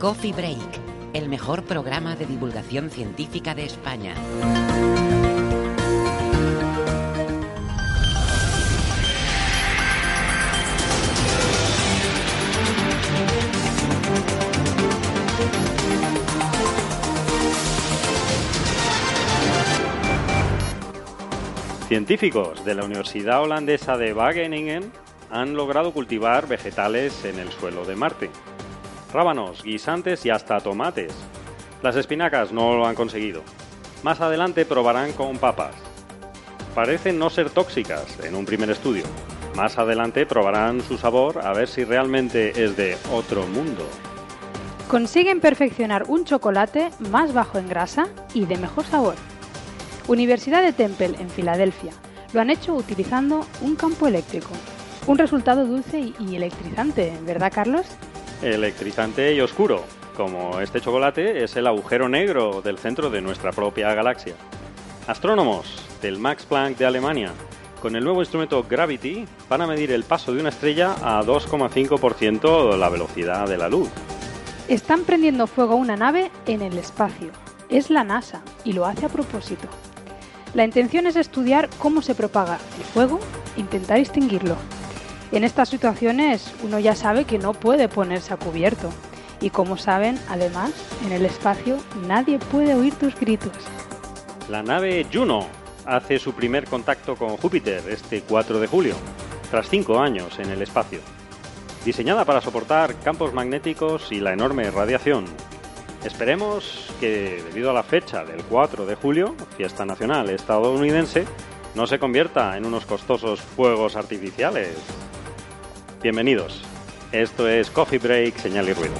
Coffee Break, el mejor programa de divulgación científica de España. Científicos de la Universidad Holandesa de Wageningen han logrado cultivar vegetales en el suelo de Marte. Rábanos, guisantes y hasta tomates. Las espinacas no lo han conseguido. Más adelante probarán con papas. Parecen no ser tóxicas en un primer estudio. Más adelante probarán su sabor a ver si realmente es de otro mundo. Consiguen perfeccionar un chocolate más bajo en grasa y de mejor sabor. Universidad de Temple, en Filadelfia, lo han hecho utilizando un campo eléctrico. Un resultado dulce y- electrizante, ¿verdad, Carlos? Electrizante y oscuro, como este chocolate es el agujero negro del centro de nuestra propia galaxia. Astrónomos del Max Planck de Alemania, con el nuevo instrumento Gravity, van a medir el paso de una estrella a 2,5% la velocidad de la luz. Están prendiendo fuego una nave en el espacio. Es la NASA y lo hace a propósito. La intención es estudiar cómo se propaga el fuego intentar extinguirlo. En estas situaciones uno ya sabe que no puede ponerse a cubierto. Y como saben, además, en el espacio nadie puede oír tus gritos. La nave Juno hace su primer contacto con Júpiter este 4 de julio, tras cinco años en el espacio. Diseñada para soportar campos magnéticos y la enorme radiación. Esperemos que, debido a la fecha del 4 de julio, fiesta nacional estadounidense, no se convierta en unos costosos fuegos artificiales. Bienvenidos. Esto es Coffee Break, Señal y Ruido.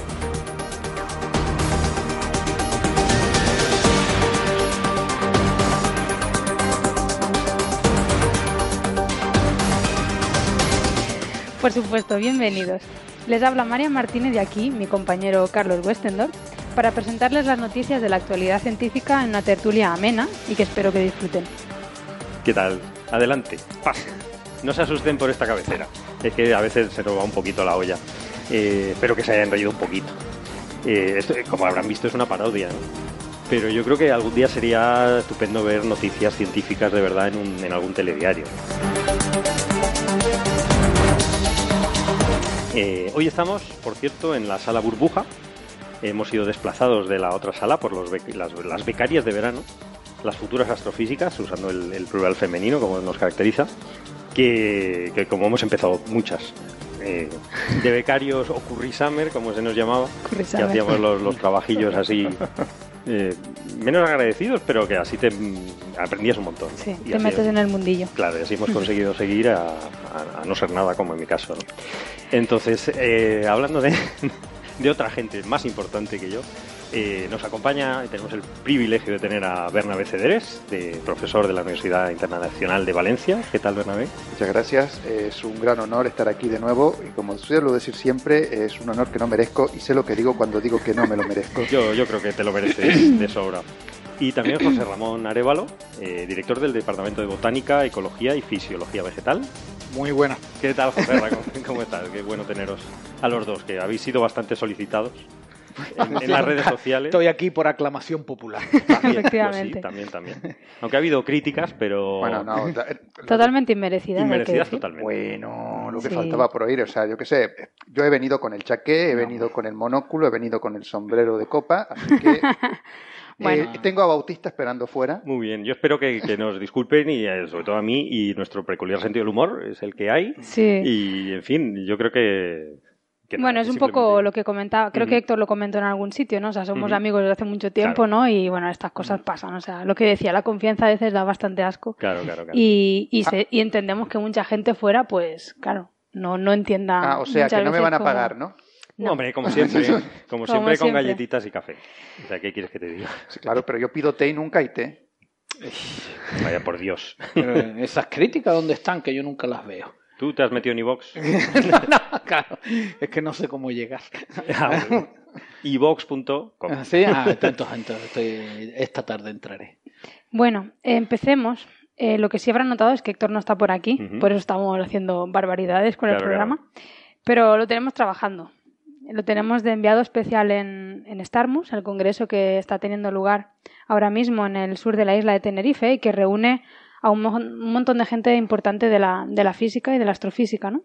Por supuesto, bienvenidos. Les habla María Martínez de aquí, mi compañero Carlos Westendorf, para presentarles las noticias de la actualidad científica en una tertulia amena y que espero que disfruten. ¿Qué tal? Adelante, pasen. No se asusten por esta cabecera. Es que a veces se nos va un poquito la olla. Eh, espero que se hayan reído un poquito. Eh, esto, como habrán visto, es una parodia. ¿no? Pero yo creo que algún día sería estupendo ver noticias científicas de verdad en, algún telediario. Eh, hoy estamos, por cierto, en la sala burbuja. Hemos sido desplazados de la otra sala por las, becarias de verano, las futuras astrofísicas, usando el plural femenino como nos caracteriza, que, que como hemos empezado muchas, eh, de becarios o curry summer, como se nos llamaba, Curry que summer. hacíamos los, los trabajillos así, eh, menos agradecidos, pero que así te aprendías un montón. Sí, Y te así- metes en el mundillo. Claro, y así hemos conseguido seguir a, a- a no ser nada, como en mi caso. ¿no? Entonces, eh, hablando de, de otra gente más importante que yo, eh, nos acompaña y tenemos el privilegio de tener a Bernabé Cederes, de, profesor de la Universidad Internacional de Valencia. ¿Qué tal, Bernabé? Muchas gracias, es un gran honor estar aquí de nuevo y como suelo decir siempre, es un honor que no merezco y sé lo que digo cuando digo que no me lo merezco. Yo, yo creo que te lo mereces de sobra. Y también José Ramón Arevalo, eh, director del Departamento de Botánica, Ecología y Fisiología Vegetal. Muy buena. ¿Qué tal, José Ramón? ¿Cómo estás? Qué bueno teneros a los dos, que habéis sido bastante solicitados en, en las redes sociales. Estoy aquí por aclamación popular. También, Efectivamente. pues sí, también, también. Aunque ha habido críticas, pero Bueno, no, eh, Totalmente inmerecidas. inmerecidas totalmente. Bueno, lo que Sí. faltaba por oír, o sea, yo qué sé, yo he venido con el chaqué, he venido con el monóculo, he venido con el sombrero de copa, así que Bueno. eh, tengo a Bautista esperando fuera. Muy bien, yo espero que, que nos disculpen y eh, sobre todo a mí y nuestro peculiar sentido del humor es el que hay. Sí. Y en fin, yo creo que... que nada, Bueno, es que un poco lo que comentaba, creo que. Héctor lo comentó en algún sitio, ¿no? O sea, somos amigos desde hace mucho tiempo, Claro. ¿no? Y bueno, estas cosas pasan, o sea, lo que decía, la confianza a veces da bastante asco. Claro, claro, claro. Y, y, se- y entendemos que mucha gente fuera, pues, claro, no, no entienda. Ah, o sea, que no me van a pagar, ¿no? no. Hombre, como siempre, como siempre con siempre. galletitas y café. O sea, ¿qué quieres que te diga? Sí, claro, pero yo pido té y nunca hay té. Vaya por Dios. Pero esas críticas, ¿dónde están? Que yo nunca las veo. ¿Tú te has metido en iVox? no, claro, es que no sé cómo llegar. iVox.com. Sí, ah, entonces, entonces estoy- esta tarde entraré. Bueno, empecemos. Eh, lo que sí habrán notado es que Héctor no está por aquí, por eso estamos haciendo barbaridades con el Claro, programa. Pero lo tenemos trabajando. Lo tenemos de enviado especial en, en Starmus, el congreso que está teniendo lugar ahora mismo en el sur de la isla de Tenerife y que reúne a un, mo- un montón de gente importante de la, de la física y de la astrofísica, ¿no?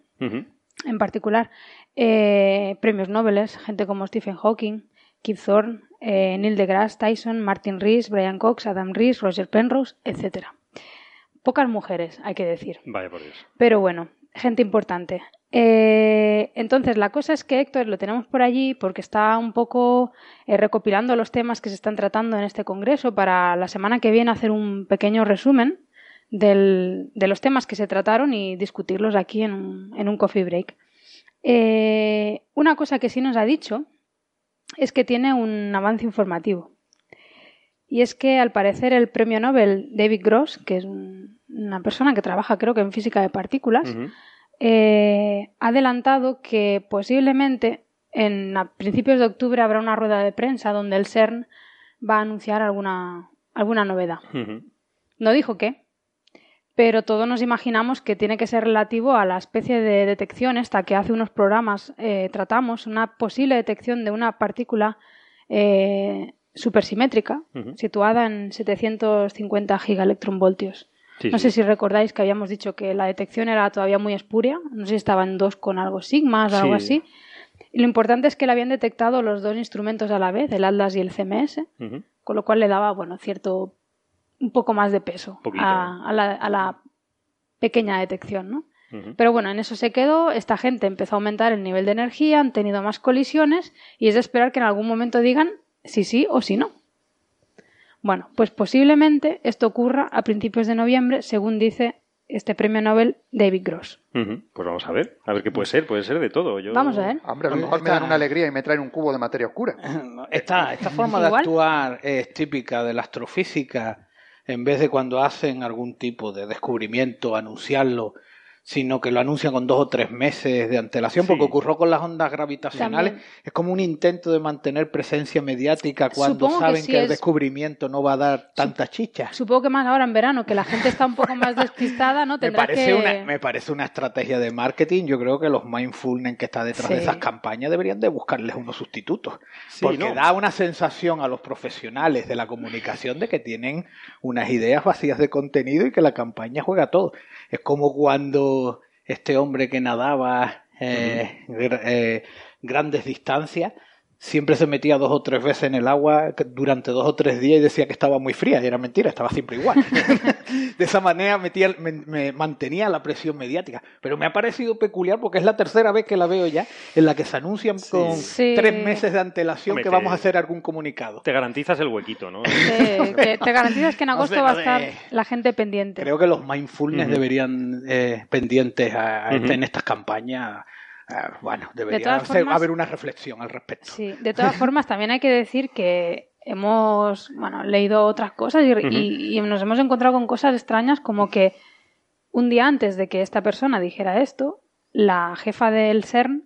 En particular eh, premios Nobel, gente como Stephen Hawking, Kip Thorne, eh, Neil deGrasse Tyson, Martin Rees, Brian Cox, Adam Rees, Roger Penrose, etc. Pocas mujeres, hay que decir. Vaya por Dios. Pero bueno, gente importante. Eh, entonces, la cosa es que Héctor lo tenemos por allí porque está un poco eh, recopilando los temas que se están tratando en este congreso para la semana que viene hacer un pequeño resumen del- de los temas que se trataron y discutirlos aquí en un, en un coffee break. Eh, una cosa que sí nos ha dicho es que tiene un avance informativo. Y es que al parecer el premio Nobel David Gross, que es un- una persona que trabaja creo que en física de partículas, eh, ha adelantado que posiblemente en a principios de octubre habrá una rueda de prensa donde el CERN va a anunciar alguna, alguna novedad. No dijo qué, pero todos nos imaginamos que tiene que ser relativo a la especie de detección esta que hace unos programas eh, tratamos, una posible detección de una partícula eh, supersimétrica situada en 750 gigaelectronvoltios. Sí, no sí. sé si recordáis que habíamos dicho que la detección era todavía muy espuria, no sé si estaba en dos con algo sigmas o algo Sí. así. Y lo importante es que le habían detectado los dos instrumentos a la vez, el Atlas y el CMS, con lo cual le daba, bueno, cierto, un poco más de peso a, a la, a la pequeña detección, ¿no? Pero bueno, en eso se quedó, esta gente empezó a aumentar el nivel de energía, han tenido más colisiones y es de esperar que en algún momento digan si sí o si no. Bueno, pues posiblemente esto ocurra a principios de noviembre, según dice este premio Nobel David Gross. Pues vamos a ver, a ver qué puede ser, puede ser de todo. Yo... Vamos a ver. Hombre, a lo mejor me dan una alegría y me traen un cubo de materia oscura. Esta, esta forma de actuar es típica de la astrofísica, en vez de cuando hacen algún tipo de descubrimiento, anunciarlo, sino que lo anuncian con dos o tres meses de antelación, Sí. porque ocurrió con las ondas gravitacionales. También. Es como un intento de mantener presencia mediática cuando Supongo que saben sí que el es- descubrimiento no va a dar tanta chicha. Supongo que más ahora en verano, que la gente está un poco más despistada, ¿no? Me parece, que... una, me parece una estrategia de marketing. Yo creo que los mindfulness que está detrás de esas campañas deberían de buscarles unos sustitutos. Porque ¿no? da una sensación a los profesionales de la comunicación de que tienen unas ideas vacías de contenido y que la campaña juega todo. Es como cuando este hombre que nadaba eh, eh, grandes distancias siempre se metía dos o tres veces en el agua durante dos o tres días y decía que estaba muy fría. Y era mentira, estaba siempre igual. de esa manera metía, me, me mantenía la presión mediática. Pero me ha parecido peculiar porque es la tercera vez que la veo ya en la que se anuncian con Sí. tres meses de antelación Hombre, que te- vamos a hacer algún comunicado. Te garantizas el huequito, ¿no? Te, que te garantizas que en No agosto sé, va a estar la gente pendiente. Creo que los mindfulness deberían eh, pendientes a, este- en estas campañas. Ah, bueno, debería ser- formas- haber una reflexión al respecto. Sí, de todas formas, también hay que decir que hemos bueno, leído otras cosas y, y- y nos hemos encontrado con cosas extrañas como que un día antes de que esta persona dijera esto, la jefa del CERN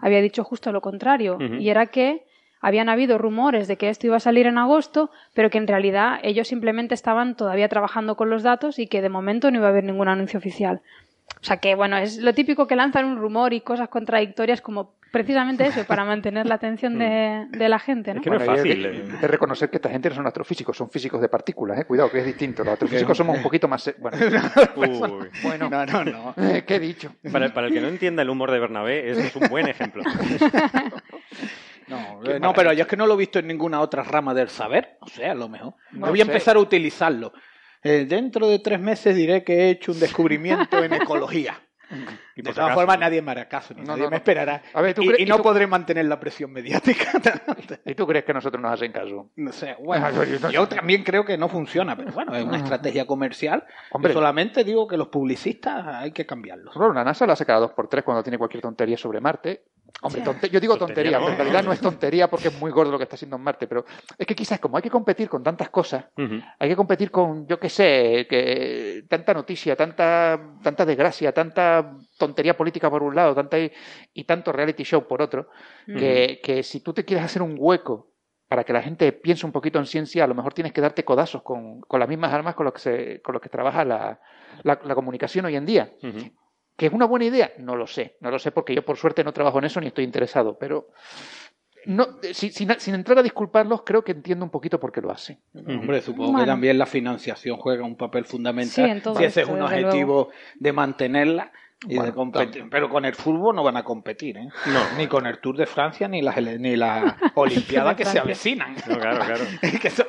había dicho justo lo contrario, y era que habían habido rumores de que esto iba a salir en agosto, pero que en realidad ellos simplemente estaban todavía trabajando con los datos y que de momento no iba a haber ningún anuncio oficial. O sea que, bueno, es lo típico que lanzan un rumor y cosas contradictorias como precisamente eso, para mantener la atención de, de la gente, ¿no? Es que no es Bueno, fácil. Es, eh. es reconocer que esta gente no son astrofísicos, son físicos de partículas, ¿eh? Cuidado, que es distinto. Los astrofísicos somos un poquito más... se- Bueno, Uy. bueno No, no, no. eh, ¿qué he dicho? Para, para el que no entienda el humor de Bernabé, este es un buen ejemplo. No, eh, no, pero yo es que no lo he visto en ninguna otra rama del saber. O sea, a lo mejor. Me voy a sé. empezar a utilizarlo. Eh, dentro de tres meses diré que he hecho un descubrimiento en ecología. Y De todas formas, nadie me hará caso, ni No, nadie no, me no. esperará. A ver, ¿tú y, no tú- podré mantener la presión mediática. ¿Y tú crees que nosotros nos hacen caso? No sé, bueno, Ah, yo también creo que no funciona, pero bueno, es una estrategia comercial. Hombre. Yo solamente digo que los publicistas hay que cambiarlos. Bueno, la NASA lo hace cada dos por tres cuando tiene cualquier tontería sobre Marte. Hombre, tonte- yo digo Tontería tontería, no. pero en realidad no es tontería porque es muy gordo lo que está haciendo en Marte, pero es que quizás como hay que competir con tantas cosas, hay que competir con, yo qué sé, que tanta noticia, tanta, tanta desgracia, tanta tontería política por un lado, tanta y, y tanto reality show por otro, que, que si tú te quieres hacer un hueco para que la gente piense un poquito en ciencia, a lo mejor tienes que darte codazos con, con las mismas armas con las que, se, con los que trabaja la, la- la comunicación hoy en día. ¿Que es una buena idea? No lo sé. No lo sé porque yo por suerte no trabajo en eso ni estoy interesado, pero no, si- sin, sin entrar a disculparlos, creo que entiendo un poquito por qué lo hacen. Hombre, supongo que también la financiación juega un papel fundamental. Sí, en todo si ese es un objetivo de mantenerla y Bueno, de competir. Pero con el fútbol no van a competir, ¿eh? No. Ni con el Tour de Francia ni las ni la Olimpiada que se avecinan. No, claro, claro. que eso-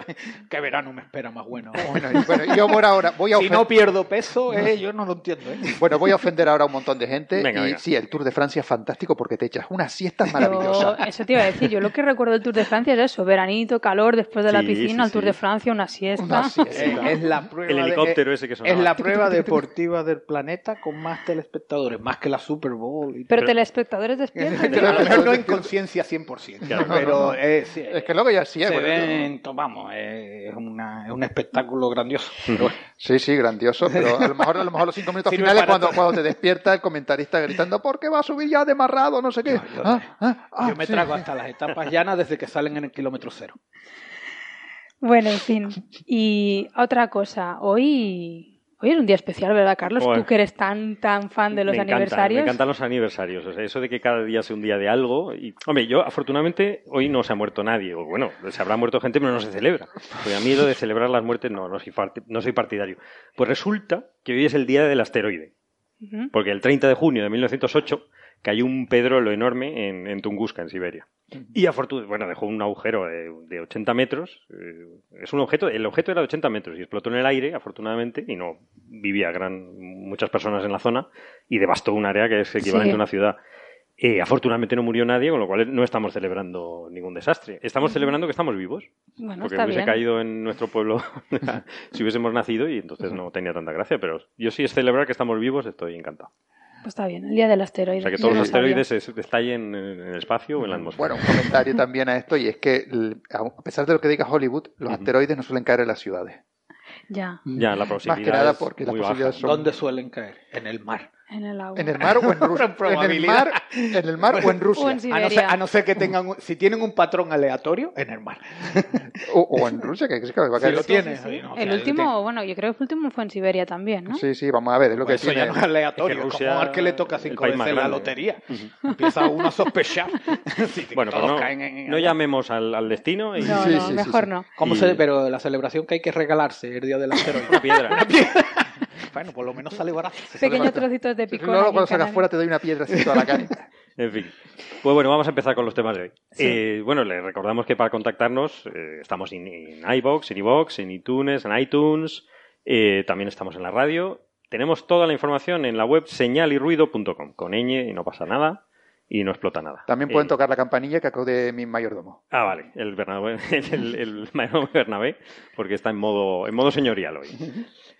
verano me espera más bueno. Bueno, y- bueno, yo por ahora voy a Si no pierdo peso, eh, yo no lo entiendo. ¿eh? bueno, voy a ofender ahora a un montón de gente. Venga, y venga. sí, el Tour de Francia es fantástico porque te echas unas siestas Yo- maravillosas. eso te iba a decir. Yo lo que recuerdo del Tour de Francia es eso: veranito, calor, después de la Sí, piscina, sí, el Tour sí. de Francia, una siesta. Una siesta. Eh, es la prueba El helicóptero ese que sonaba. Es la prueba deportiva del planeta con más telespectadores, más que la Super Bowl. Y Pero telespectadores a lo mejor no en conciencia 100%, Claro, pero eh, sí, Es que luego ya sí, eh, se bueno, ven, to- vamos, eh, es, una- es un espectáculo grandioso. Pero bueno, Sí, sí, grandioso, pero a lo mejor, a lo mejor los cinco minutos finales cuando, cuando te despierta el comentarista gritando ¿por qué va a subir ya de marrado? No sé qué. yo, Ah, ah, ah, yo me sí. trago hasta las etapas llanas desde que salen en el kilómetro cero. Bueno, en fin. Y otra cosa, hoy, hoy es un día especial, ¿verdad, Carlos? Joder. Tú que eres tan, tan fan de los me encanta, aniversarios. Me encantan los aniversarios. O sea, eso de que cada día sea un día de algo. Y, hombre, yo afortunadamente hoy no se ha muerto nadie. O bueno, se habrá muerto gente, pero no se celebra. Porque a mí lo de celebrar las muertes no, no soy, farti- no soy partidario. Pues resulta que hoy es el día del asteroide. Porque el 30 de junio de 1908 cayó un pedrolo enorme en, en Tunguska, en Siberia. Y afortunadamente, bueno, dejó un agujero de, de 80 metros. eh, es un objeto, el objeto era de 80 metros y explotó en el aire, afortunadamente, y no vivía gran, muchas personas en la zona y devastó un área que es equivalente Sí. a una ciudad. Eh, afortunadamente no murió nadie, con lo cual no estamos celebrando ningún desastre. Estamos celebrando que estamos vivos, Bueno, porque hubiese bien. caído en nuestro pueblo si hubiésemos nacido y entonces no tenía tanta gracia. Pero yo sí es celebrar que estamos vivos, estoy encantado. Pues está bien, el día del asteroide. O sea, que todos no los asteroides estallen en el espacio o en la atmósfera. Bueno, un comentario también a esto y es que a pesar de lo que diga Hollywood, los asteroides no suelen caer en las ciudades. Ya, Ya, la posibilidad Más que nada porque las posibilidades son ¿Dónde suelen caer? En el mar. En el agua. en el mar o en Rusia. en el mar, en el mar o en Rusia. O en A no, ser, a no ser que tengan, un- si tienen un patrón aleatorio, en el mar. O, o en Rusia, que, que va a caer. lo Sí, tienes. Sí, sí. ahí, ¿no? El último, bueno, yo creo que el último fue en Siberia también, ¿no? sí, vamos a ver, es lo que eso tiene. ya no es aleatorio. Es que Es Rusia- como al que le toca cinco veces la lotería. Empieza uno a sospechar. Sí, Bueno, todos no, caen en- no llamemos al, al destino y No, Sí, no, sí, sí, mejor sí. no. ¿Cómo Y- se, pero la celebración que hay que regalarse el día del asteroide. una piedra. bueno, por lo menos sale barato. Pequeños trocitos de picón. En cuando salgas Canarias. fuera te doy una piedra así toda la cara. En fin. Pues bueno, vamos a empezar con los temas de hoy. Eh, bueno, les recordamos que para contactarnos eh, estamos en, en iBox, en iBox, en iTunes, en iTunes, eh, también estamos en la radio. Tenemos toda la información en la web señalirruido.com, con ñ y no pasa nada y no explota nada. También pueden Eh, tocar la campanilla que acude mi mayordomo. Ah, vale, el Bernabé, el, el maestro Bernabé, porque está en modo, en modo señorial hoy.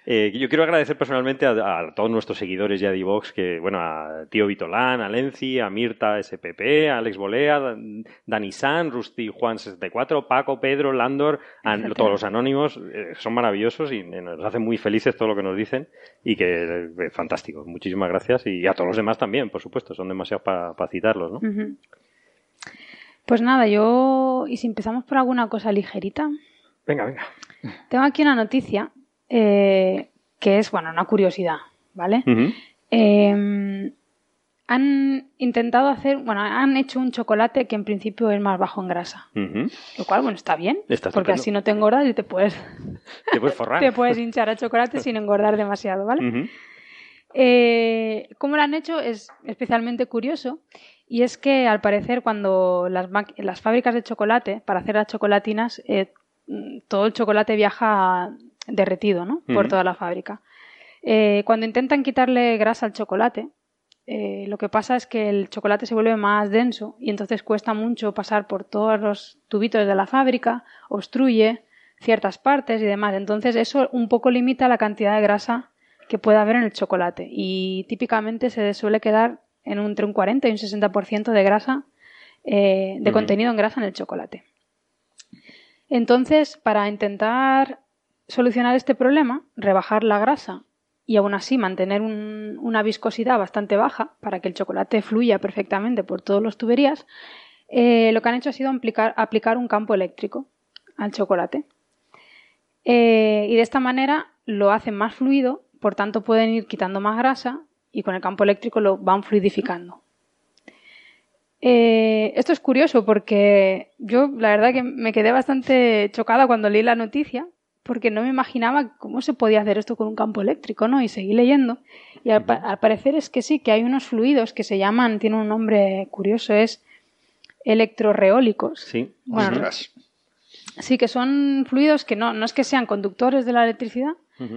Eh, yo quiero agradecer personalmente a, a todos nuestros seguidores ya de iVox, que, bueno, a Tío Vitolán, a Lenzi, a Mirta SPP, a Alex Bolea, Dan- Dani San, Rusty Juan 64, Paco, Pedro, Landor, a todos los anónimos, eh, son maravillosos y eh, nos hacen muy felices todo lo que nos dicen y que eh, fantástico. Muchísimas gracias y a todos los demás también, por supuesto, son demasiados para citarlos, ¿no? Pues nada, yo. ¿Y si empezamos por alguna cosa ligerita? Venga, venga. Tengo aquí una noticia eh, que es, bueno, una curiosidad, ¿vale? Eh, han intentado hacer, bueno, han hecho un chocolate que en principio es más bajo en grasa. Lo cual, bueno, está bien, Está porque así no te engordas y te puedes, Te puedes forrar. te puedes hinchar a chocolate sin engordar demasiado, ¿vale? Eh, ¿Cómo lo han hecho? Es especialmente curioso. Y es que al parecer cuando las, fábricas de chocolate, para hacer las chocolatinas, eh, mm, todo el chocolate viaja derretido, ¿no? Por toda la fábrica. Eh, cuando intentan quitarle grasa al chocolate, eh, lo que pasa es que el chocolate se vuelve más denso y entonces cuesta mucho pasar por todos los tubitos de la fábrica, obstruye ciertas partes y demás. Entonces eso un poco limita la cantidad de grasa que puede haber en el chocolate y típicamente se suele quedar en un, entre un 40 y un 60% de grasa, eh, de contenido en grasa en el chocolate. Entonces, para intentar solucionar este problema, rebajar la grasa y aún así mantener un- una viscosidad bastante baja para que el chocolate fluya perfectamente por todas las tuberías, eh, lo que han hecho ha sido aplicar, aplicar un campo eléctrico al chocolate. Eh, y de esta manera lo hacen más fluido, por tanto pueden ir quitando más grasa y con el campo eléctrico lo van fluidificando. Eh, esto es curioso porque yo la verdad que me quedé bastante chocada cuando leí la noticia porque no me imaginaba cómo se podía hacer esto con un campo eléctrico, ¿no? Y seguí leyendo y al, pa- al parecer es que sí, que hay unos fluidos que se llaman, tienen un nombre curioso, es electroreólicos. Sí. Bueno, Ostras. Sí, que son fluidos que no, no es que sean conductores de la electricidad,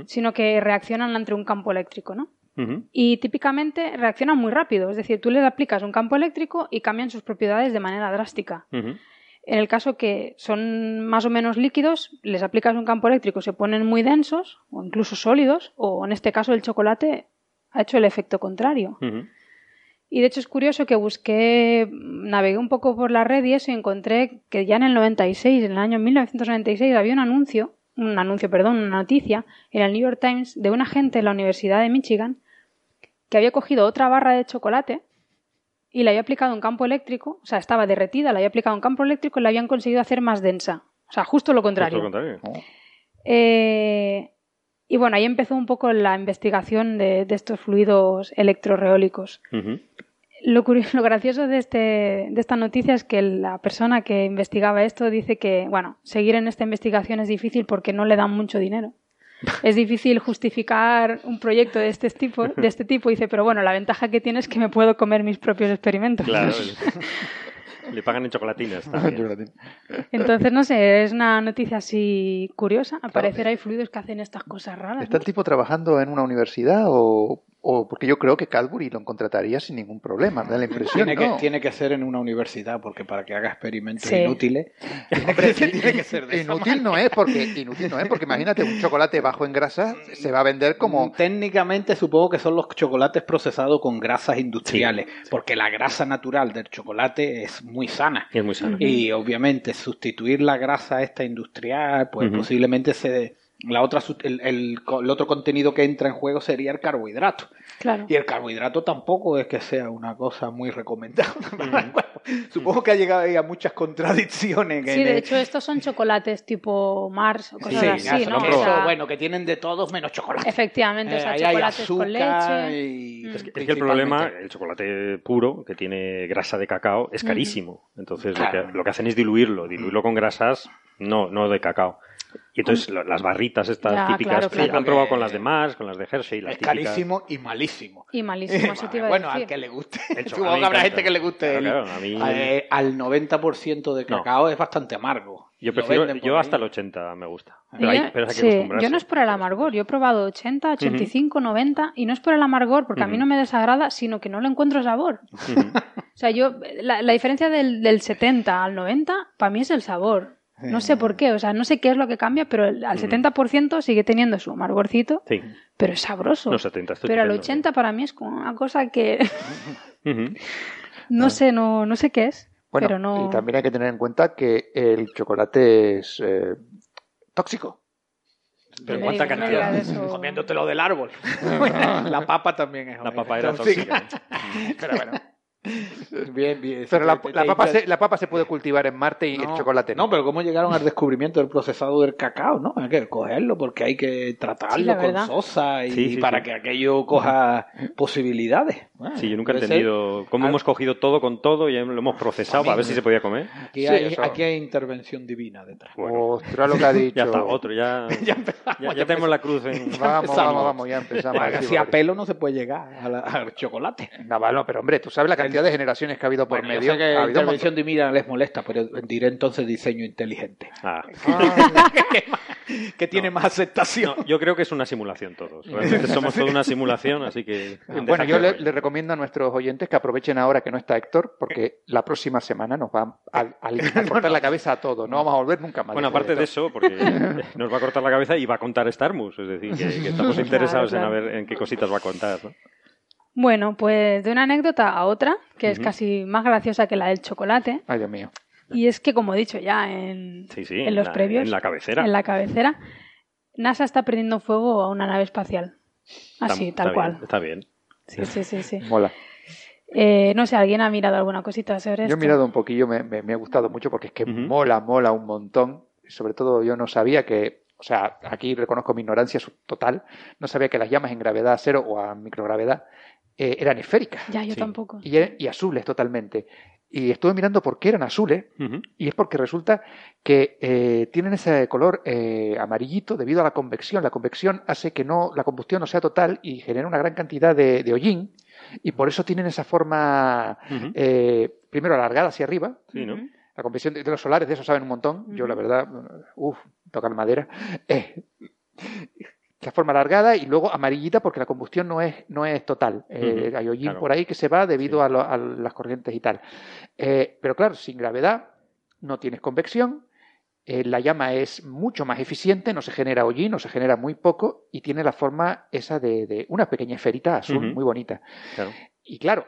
sino que reaccionan ante un campo eléctrico, ¿no? Y típicamente reaccionan muy rápido, es decir, tú les aplicas un campo eléctrico y cambian sus propiedades de manera drástica. En el caso que son más o menos líquidos, les aplicas un campo eléctrico, se ponen muy densos o incluso sólidos, o en este caso el chocolate ha hecho el efecto contrario. Y de hecho es curioso que busqué, navegué un poco por la red y eso y encontré que ya en el 96, en el año 1996, había un anuncio, un anuncio, perdón, una noticia en el New York Times de un agente en la Universidad de Michigan que había cogido otra barra de chocolate y le había aplicado un campo eléctrico, o sea, estaba derretida, le había aplicado un campo eléctrico y la habían conseguido hacer más densa. O sea, justo lo contrario. Justo lo contrario. Eh, y bueno, ahí empezó un poco la investigación de, de estos fluidos electroreólicos. Ujú. Lo, curio- lo gracioso de, este, de esta noticia es que la persona que investigaba esto dice que, bueno, seguir en esta investigación es difícil porque no le dan mucho dinero. Es difícil justificar un proyecto de este tipo, de este tipo. Dice, pero bueno, la ventaja que tiene es que me puedo comer mis propios experimentos. Claro. Le pagan en chocolatinas también. Entonces, no sé, es una noticia así curiosa. Al parecer hay fluidos que hacen estas cosas raras. ¿Está ¿no? el tipo trabajando en una universidad o, o porque yo creo que Cadbury lo contrataría sin ningún problema? Me da la impresión, Tiene, ¿no? que, tiene que ser en una universidad, porque para que haga experimentos Sí. inútiles, Hombre, tiene que ser de esa inútil no es porque inútil no es porque imagínate un chocolate bajo en grasa se va a vender como Técnicamente supongo que son los chocolates procesados con grasas industriales, porque la grasa natural del chocolate es muy sana. Es muy sano. Y obviamente sustituir la grasa esta industrial, pues posiblemente se la otra su- el, el otro contenido que entra en juego sería el carbohidrato. Claro. Y el carbohidrato tampoco es que sea una cosa muy recomendable. Bueno, supongo que ha llegado ahí a muchas contradicciones. Sí, en de el- hecho, estos son chocolates tipo Mars o cosas Sí, así, ya ¿no? O sea, bueno, que tienen de todos menos chocolate. Efectivamente, o Eh, sea, ahí hay chocolates con leche. y- Mm. Es que, es que el problema, el chocolate puro, que tiene grasa de cacao, es Ujú. carísimo. Entonces Claro. lo, que, lo que hacen es diluirlo, diluirlo con grasas, no, no de cacao. Y entonces lo- las barritas estas Ya, típicas, claro, claro. han probado con las de Mars, con las de Hershey, las Es típicas. carísimo y malísimo. Y malísimo, eso te iba a bueno, decir. al que le guste. Supongo que habrá gente que le guste. Claro, el- claro, a mí- eh, al 90% de No. cacao es bastante amargo. Yo prefiero, yo hasta el 80 me gusta. Pero, hay, yo- pero hay que sí, yo no es por el amargor, yo he probado 80, 85, 90 y no es por el amargor porque a mí no me desagrada, sino que no le encuentro sabor. Ujú. O sea, yo la, la diferencia del, del 70 al 90 para mí es el sabor. No sé por qué, o sea, no sé qué es lo que cambia, pero el- al Ujú. 70% sigue teniendo su amargorcito, Sí, pero es sabroso. no 70, estoy pero al estupendo. 80 para mí es como una cosa que no sé, no, no sé qué es. bueno pero no... y también hay que tener en cuenta que el chocolate es eh, tóxico Pero ¿cuánta cantidad? eso. Comiéndotelo del árbol. la papa también es. La papa era tóxica. tóxica. Pero bueno. Bien, bien. Pero la, papa se, la papa se puede cultivar en Marte y el chocolate no. No, pero ¿cómo llegaron al descubrimiento del procesado del cacao? No, hay que cogerlo porque hay que tratarlo Sí, con sosa y Sí, sí, para sí. que aquello coja posibilidades. Bueno, Sí, yo nunca he puede ser. entendido cómo Al- hemos cogido todo con todo y lo hemos procesado para ver si se podía comer. Aquí, Sí, hay, eso. aquí hay intervención divina detrás. Ostras, lo que ha dicho. Ya está, otro, ya, Ya empezamos, ya, ya ya tenemos la cruz en... Vamos, vamos, vamos, ya empezamos. Porque Sí, si a pelo no se puede llegar a la- al chocolate. No, no, pero hombre, tú sabes la cantidad de generaciones que ha habido por Bueno, yo medio. sé que Ha la habido intervención divina les molesta, pero diré entonces diseño inteligente. Ah. que tiene más aceptación. No, yo creo que es una simulación todos. Realmente somos toda una simulación, así que... Bueno, yo le, le recomiendo a nuestros oyentes que aprovechen ahora que no está Héctor, porque la próxima semana nos va a, a- a cortar la cabeza a todos. No vamos a volver nunca más. Bueno, aparte de eso, porque nos va a cortar la cabeza y va a contar Starmus, es decir, que, que estamos interesados claro. en a ver en qué cositas va a contar. ¿no? Bueno, pues de una anécdota a otra, que es casi más graciosa que la del chocolate, Ay, Dios mío. y es que, como he dicho ya en, Sí, sí, en los la, previos, en la cabecera. en la cabecera, NASA está prendiendo fuego a una nave espacial. Así, está tal cual. está bien. Sí, sí, sí, sí. Mola. Eh, no sé, ¿alguien ha mirado alguna cosita sobre esto? Yo he mirado un poquillo, me, me- me ha gustado mucho porque es que mola, mola un montón. Sobre todo yo no sabía que, o sea, aquí reconozco mi ignorancia total, no sabía que las llamas en gravedad cero o a microgravedad eh, eran esféricas Ya, yo Sí. tampoco. y, eran- y azules totalmente. Y estuve mirando por qué eran azules y es porque resulta que eh, tienen ese color eh, amarillito debido a la convección. La convección hace que no la combustión no sea total y genera una gran cantidad de, de hollín y por eso tienen esa forma eh, primero alargada hacia arriba. Sí, ¿no? La convección de, de los solares de eso saben un montón. Yo la verdad, uff, tocar madera. La forma alargada y luego amarillita porque la combustión no es, no es total. Eh, hay hollín claro. por ahí que se va debido Sí. a, lo- a las corrientes y tal. Eh, pero claro, sin gravedad no tienes convección. eh, la llama es mucho más eficiente, no se genera hollín, no se genera muy poco y tiene la forma esa de, de una pequeña esferita azul muy bonita. Claro. Y claro,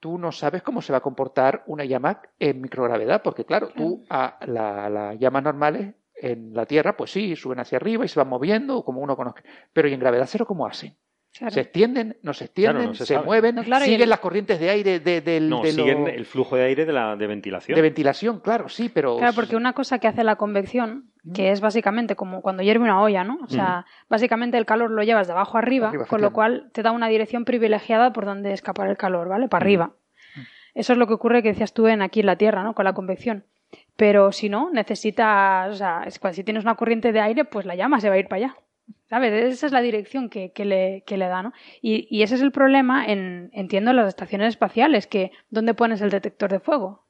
tú no sabes cómo se va a comportar una llama en microgravedad, porque claro, tú a la- las llamas normales en la Tierra, pues sí, suben hacia arriba y se van moviendo, como uno conoce. Pero ¿y en gravedad cero cómo hacen? Claro. ¿Se extienden? ¿No se extienden? Claro, no se mueven? No, claro, y ¿Siguen el- las corrientes de aire de, del- No, de lo- siguen el flujo de aire de la de ventilación. de ventilación? Claro, sí, pero... Claro, porque una cosa que hace la convección, que es básicamente como cuando hierve una olla, ¿no? O sea, básicamente el calor lo llevas de abajo arriba, Arriba, con lo cual te da una dirección privilegiada por donde escapar el calor, ¿vale? Para arriba. Eso es lo que ocurre que decías tú en aquí en la Tierra, ¿no? Con la convección. Pero si no, necesitas, o sea, es cuando- si tienes una corriente de aire, pues la llama se va a ir para allá. ¿Sabes? Esa es la dirección que, que le, que le da, ¿no? Y, y ese es el problema, en, entiendo, en las estaciones espaciales, que ¿dónde pones el detector de fuego?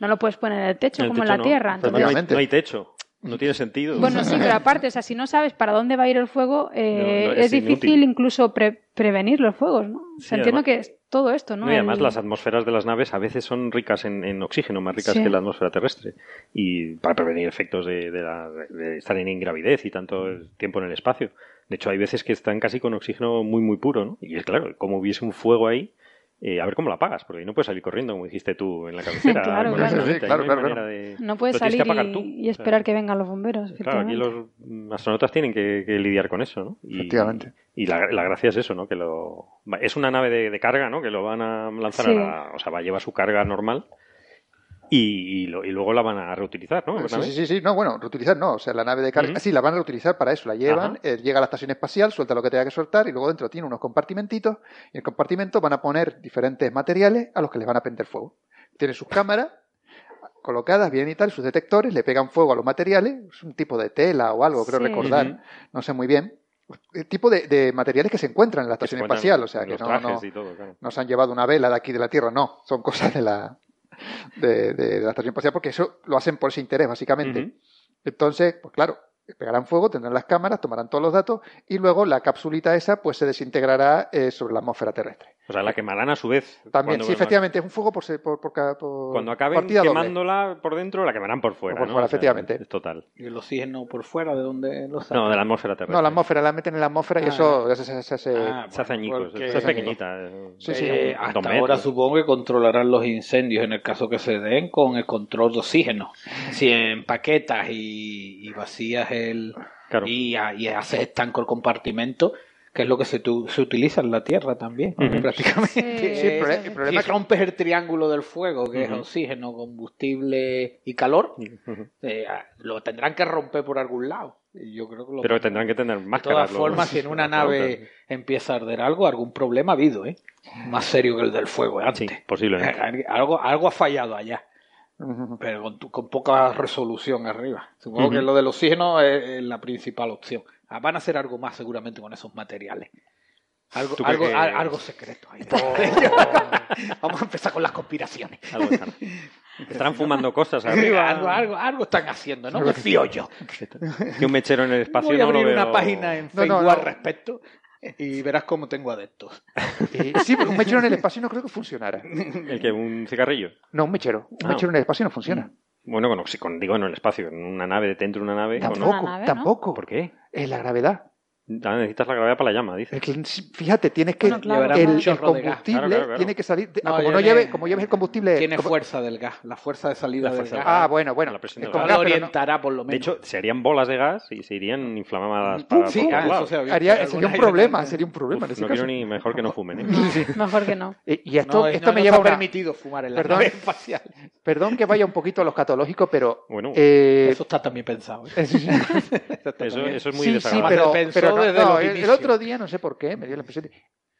No lo puedes poner en el techo En el como en la no. Tierra. Entonces, no, hay, no hay techo. No tiene sentido. bueno, sí, pero aparte, o sea, si no sabes para dónde va a ir el fuego, eh, No, no, es, es difícil incluso pre- prevenir los fuegos, ¿no? O sea, Sí, entiendo además- que es todo esto, ¿no? No, y además El- las atmosferas de las naves a veces son ricas en, en oxígeno, más ricas Sí. que la atmósfera terrestre. Y para prevenir efectos de, de la- de estar en ingravidez y tanto tiempo en el espacio. De hecho, hay veces que están casi con oxígeno muy, muy puro, ¿no? Y es claro, como hubiese un fuego ahí, eh, a ver cómo la apagas, porque no puedes salir corriendo, como dijiste tú en la cabecera. Claro, claro. la Sí, claro, hay claro, manera claro. de- No puedes salir y, esperar que vengan los bomberos. Claro, aquí los astronautas tienen que, que lidiar con eso, ¿no? Y, Efectivamente. Y la, la gracia es eso, ¿no? Que lo va- es una nave de, de carga, ¿no? Que lo van a lanzar Sí. a la, o sea, va a llevar su carga normal y, y lo- y luego la van a reutilizar, ¿no? Sí, sí, sí, sí, no, bueno, reutilizar no, o sea, la nave de carga, sí, la van a reutilizar para eso, la llevan, eh, llega a la estación espacial, suelta lo que tenga que soltar y luego dentro tiene unos compartimentitos y en el compartimento van a poner diferentes materiales a los que les van a prender fuego. Tiene sus cámaras colocadas bien y tal, sus detectores, le pegan fuego a los materiales, es un tipo de tela o algo, creo Sí. recordar, no sé muy bien, el tipo de, de materiales que se encuentran en la estación espacial, o sea, que no, no, todo, claro. no se han llevado una vela de aquí de la Tierra, no, son cosas de la, de, de- la estación espacial, porque eso lo hacen por ese interés, básicamente. Entonces, pues claro, pegarán fuego, tendrán las cámaras, tomarán todos los datos y luego la capsulita esa pues se desintegrará eh, sobre la atmósfera terrestre. O sea, la quemarán a su vez. También, cuando- sí, efectivamente, es un fuego por, se- por, por, por Cuando acaben partida doble. quemándola por dentro, la quemarán por fuera, Por ¿no? fuera, O sea, efectivamente. Es total. Y el oxígeno por fuera, ¿de dónde lo sacan? No, de la atmósfera terrestre. No, la atmósfera, la meten en la atmósfera y Ah, eso se, se- se- se- Ah, Se hace bueno, añicos. porque- Es pequeñita. eh, Sí, sí, Eh, hasta metros. ahora supongo que controlarán los incendios en el caso que se den con el control de oxígeno. Si empaquetas y, y vacías el Claro. y, y haces estanco el compartimento, que es lo que se, tu- se utiliza en la Tierra también, prácticamente. Sí, Sí, el, el Si problema es que rompes el triángulo del fuego, que es oxígeno, combustible y calor, eh, lo tendrán que romper por algún lado. Yo creo que lo Pero tendrán que tener De máscaras. todas formas, si en una nave empieza a arder algo, algún problema ha habido, ¿eh? Más serio que el del fuego de Sí, antes. posiblemente. Eh, Algo, algo ha fallado allá, pero con, tu- con poca resolución arriba. Supongo que lo del oxígeno es, es la principal opción. Ah, Van a hacer algo más seguramente con esos materiales. Algo, ¿Tú crees algo, que- al- algo secreto. ahí. Vamos a empezar con las conspiraciones. Algo están. Fumando cosas arriba. algo, algo, algo están haciendo, ¿no? Me fío yo. Que un mechero en el espacio Voy a no lo abrir una veo- página en No, Facebook no, al no. respecto y verás cómo tengo adeptos. Eh, sí, porque un mechero en el espacio no creo que funcionara. ¿El que ¿Un cigarrillo? No, un mechero. Un Ah. mechero en el espacio no funciona. Bueno, con, con- digo en el espacio, en una nave, dentro de una nave. Tampoco. tampoco. ¿Por qué? Es la gravedad. Ah, necesitas la gravedad para la llama, dice. Fíjate, tienes que Bueno, claro. Llevará el, de combustible Claro, claro, claro. tiene que salir. de- No, como, no lleve, como lleves el combustible. Tiene como- fuerza del gas, la fuerza de salida del fuerza gas. del Ah, bueno, bueno. La presión es del gas. gas, no- orientará por lo De menos. hecho, serían bolas de gas y se irían inflamadas para sí, por ah, eso haría- sería un problema, sería un problema en Uf, ese no caso. quiero ni mejor que no fumen. ¿eh? Mejor que no. Eh, Y esto, No, esto no, me no lleva a permitido fumar en la Perdón. nave espacial. Perdón que vaya un poquito a lo escatológico, pero. Bueno, eh, Eso está también pensado. eso es muy desagradable. pero, No, desde no, los el, el otro día, no sé por qué, me dio la impresión de.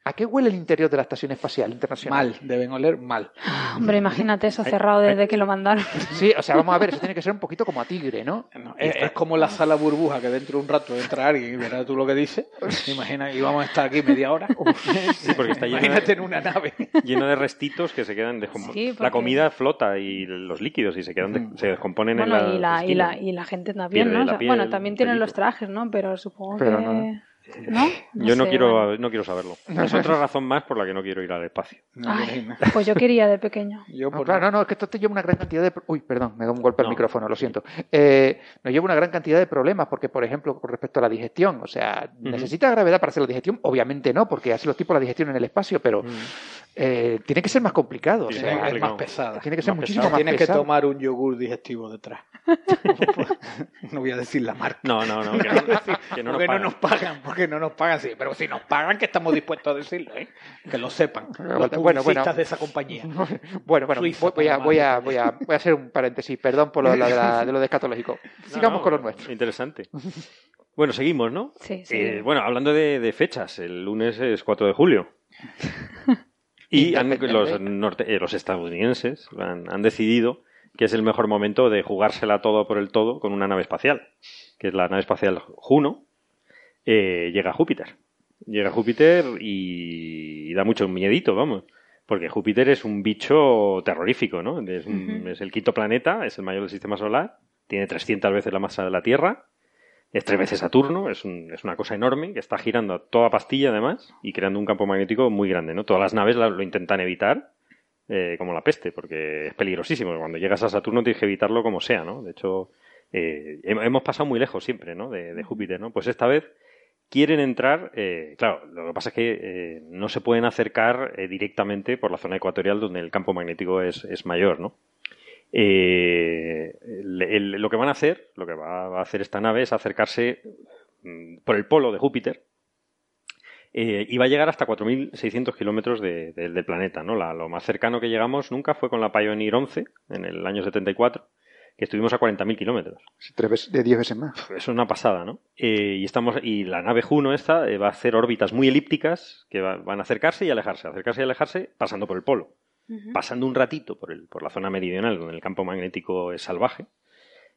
¿A qué huele el interior de la Estación Espacial Internacional? Mal, deben oler mal. Hombre, imagínate eso cerrado desde que lo mandaron. Sí, o sea, vamos a ver, eso tiene que ser un poquito como a tigre, ¿no? No, es, es como la sala burbuja que dentro de un rato entra alguien y verás tú lo que dice. Imagina, y vamos a estar aquí media hora. Sí, porque está lleno Imagínate de, en una nave. lleno de restitos que se quedan descom- Sí, La comida flota y los líquidos y se quedan de- se descomponen en la y la, y, la, y la gente también, Pierde ¿no? O la sea, piel, bueno, también tienen pelito. los trajes, ¿no? Pero supongo Pero que... no. ¿No? Yo no sé, quiero, bueno. no quiero saberlo. Es otra razón más por la que no quiero ir al espacio. Ay, pues yo quería de pequeño. Yo No, por claro, no, no, es que esto te lleva una gran cantidad de... Uy, perdón, me da un golpe al No. micrófono, lo siento. Eh, nos lleva una gran cantidad de problemas, porque, por ejemplo, con respecto a la digestión, o sea. ¿necesita gravedad para hacer la digestión? Obviamente no, porque hace los tipos la digestión en el espacio, pero eh, tiene que ser más complicado. O Sí, sea, es es complicado. más pesada. tiene que ser más muchísimo pesado. más Tienes que tomar un yogur digestivo detrás. no voy a decir la marca. No, no, no. Que no, que no nos porque no pagan. nos pagan, porque no nos pagan, sí. Pero si nos pagan, que estamos dispuestos a decirlo, ¿eh? Que lo sepan. Los Bueno, bueno, de esa compañía. Bueno, bueno, Suiza, voy, voy a, voy, a, voy, a, voy a hacer un paréntesis, perdón por lo, lo de, la- de lo de escatológico. No, Sigamos no, con lo nuestro. Interesante. Bueno, seguimos, ¿no? Sí, sí. Eh, bueno, hablando de, de fechas, el lunes es 4 de julio. Y han- los, norte- eh, los estadounidenses han, han decidido que es el mejor momento de jugársela todo por el todo con una nave espacial, que es la nave espacial Juno. Eh, llega a Júpiter. Llega a Júpiter y, y da mucho miedito, vamos. Porque Júpiter es un bicho terrorífico, ¿no? Es, un- es el quinto planeta, es el mayor del sistema solar, tiene 300 veces la masa de la Tierra, es tres veces Saturno, es, un- es una cosa enorme que está girando a toda pastilla además y creando un campo magnético muy grande, ¿no? Todas las naves lo intentan evitar eh, como la peste porque es peligrosísimo. Cuando llegas a Saturno tienes que evitarlo como sea, ¿no? De hecho, eh, hem- hemos pasado muy lejos siempre, ¿no? De, de Júpiter, ¿no? Pues esta vez quieren entrar, eh, claro, lo que pasa es que eh, no se pueden acercar eh, directamente por la zona ecuatorial donde el campo magnético es, es mayor, ¿no? Eh, lo que van a hacer, lo que va a hacer esta nave es acercarse mm, por el polo de Júpiter y va a llegar hasta 4.600 kilómetros de- de- del planeta. ¿no? Lo más cercano que llegamos nunca fue con la Pioneer 11 en el año 74, que estuvimos a 40.000 kilómetros. Tres de diez veces más. Es una pasada, ¿no? Eh, y estamos y la nave Juno esta eh, va a hacer órbitas muy elípticas que va- van a acercarse y alejarse, acercarse y alejarse pasando por el polo pasando un ratito por, el, por la zona meridional donde el campo magnético es salvaje.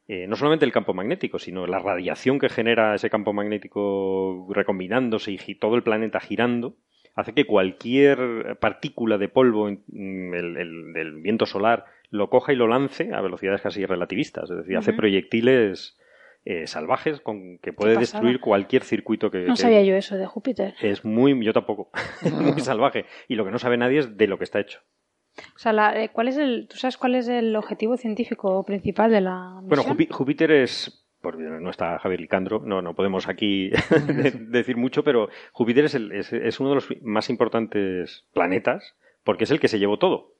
Eh, no solamente el campo magnético, sino la radiación que genera ese campo magnético recombinándose y todo el planeta girando, hace que cualquier partícula de polvo mm, el- el- del viento solar lo coja y lo lance a velocidades casi relativistas. Es decir, hace proyectiles eh, salvajes con que puede destruir cualquier circuito que, No que- sabía yo eso de Júpiter. es muy, yo tampoco, muy salvaje. Y lo que no sabe nadie es de lo que está hecho. O sea, la- eh, ¿cuál es el, ¿tú sabes cuál es el objetivo científico principal de la Bueno, misión? Júpi- Júpiter es. No está Javier Licandro, no, no podemos aquí de- decir mucho, pero Júpiter es, el- es- es uno de los más importantes planetas porque es el que se llevó todo.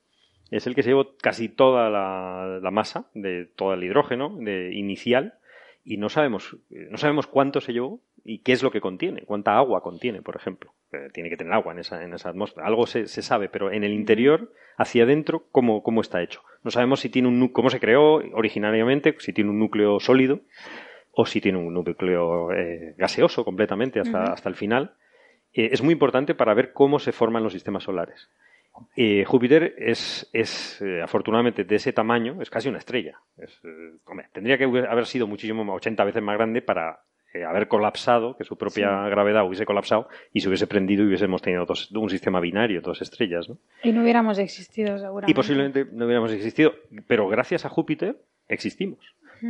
Es el que se llevó casi toda la, la masa de todo el hidrógeno de, inicial y no sabemos, no sabemos cuánto se llevó ¿Y qué es lo que contiene? ¿Cuánta agua contiene, por ejemplo? Eh, tiene que tener agua en esa, en esa atmósfera. Algo se, se sabe, pero en el interior, hacia adentro, ¿cómo, ¿cómo está hecho? No sabemos si tiene un cómo se creó originariamente, si tiene un núcleo sólido o si tiene un núcleo eh, gaseoso completamente hasta, hasta el final. Eh, es muy importante para ver cómo se forman los sistemas solares. Eh, Júpiter es, es eh, afortunadamente de ese tamaño, es casi una estrella. Es, eh, hombre, tendría que haber sido muchísimo, más- 80 veces más grande para eh, haber colapsado, que su propia Sí. gravedad hubiese colapsado y se hubiese prendido y hubiésemos tenido dos- un sistema binario, dos estrellas. ¿no? Y no hubiéramos existido seguramente. Y posiblemente no hubiéramos existido, pero gracias a Júpiter existimos.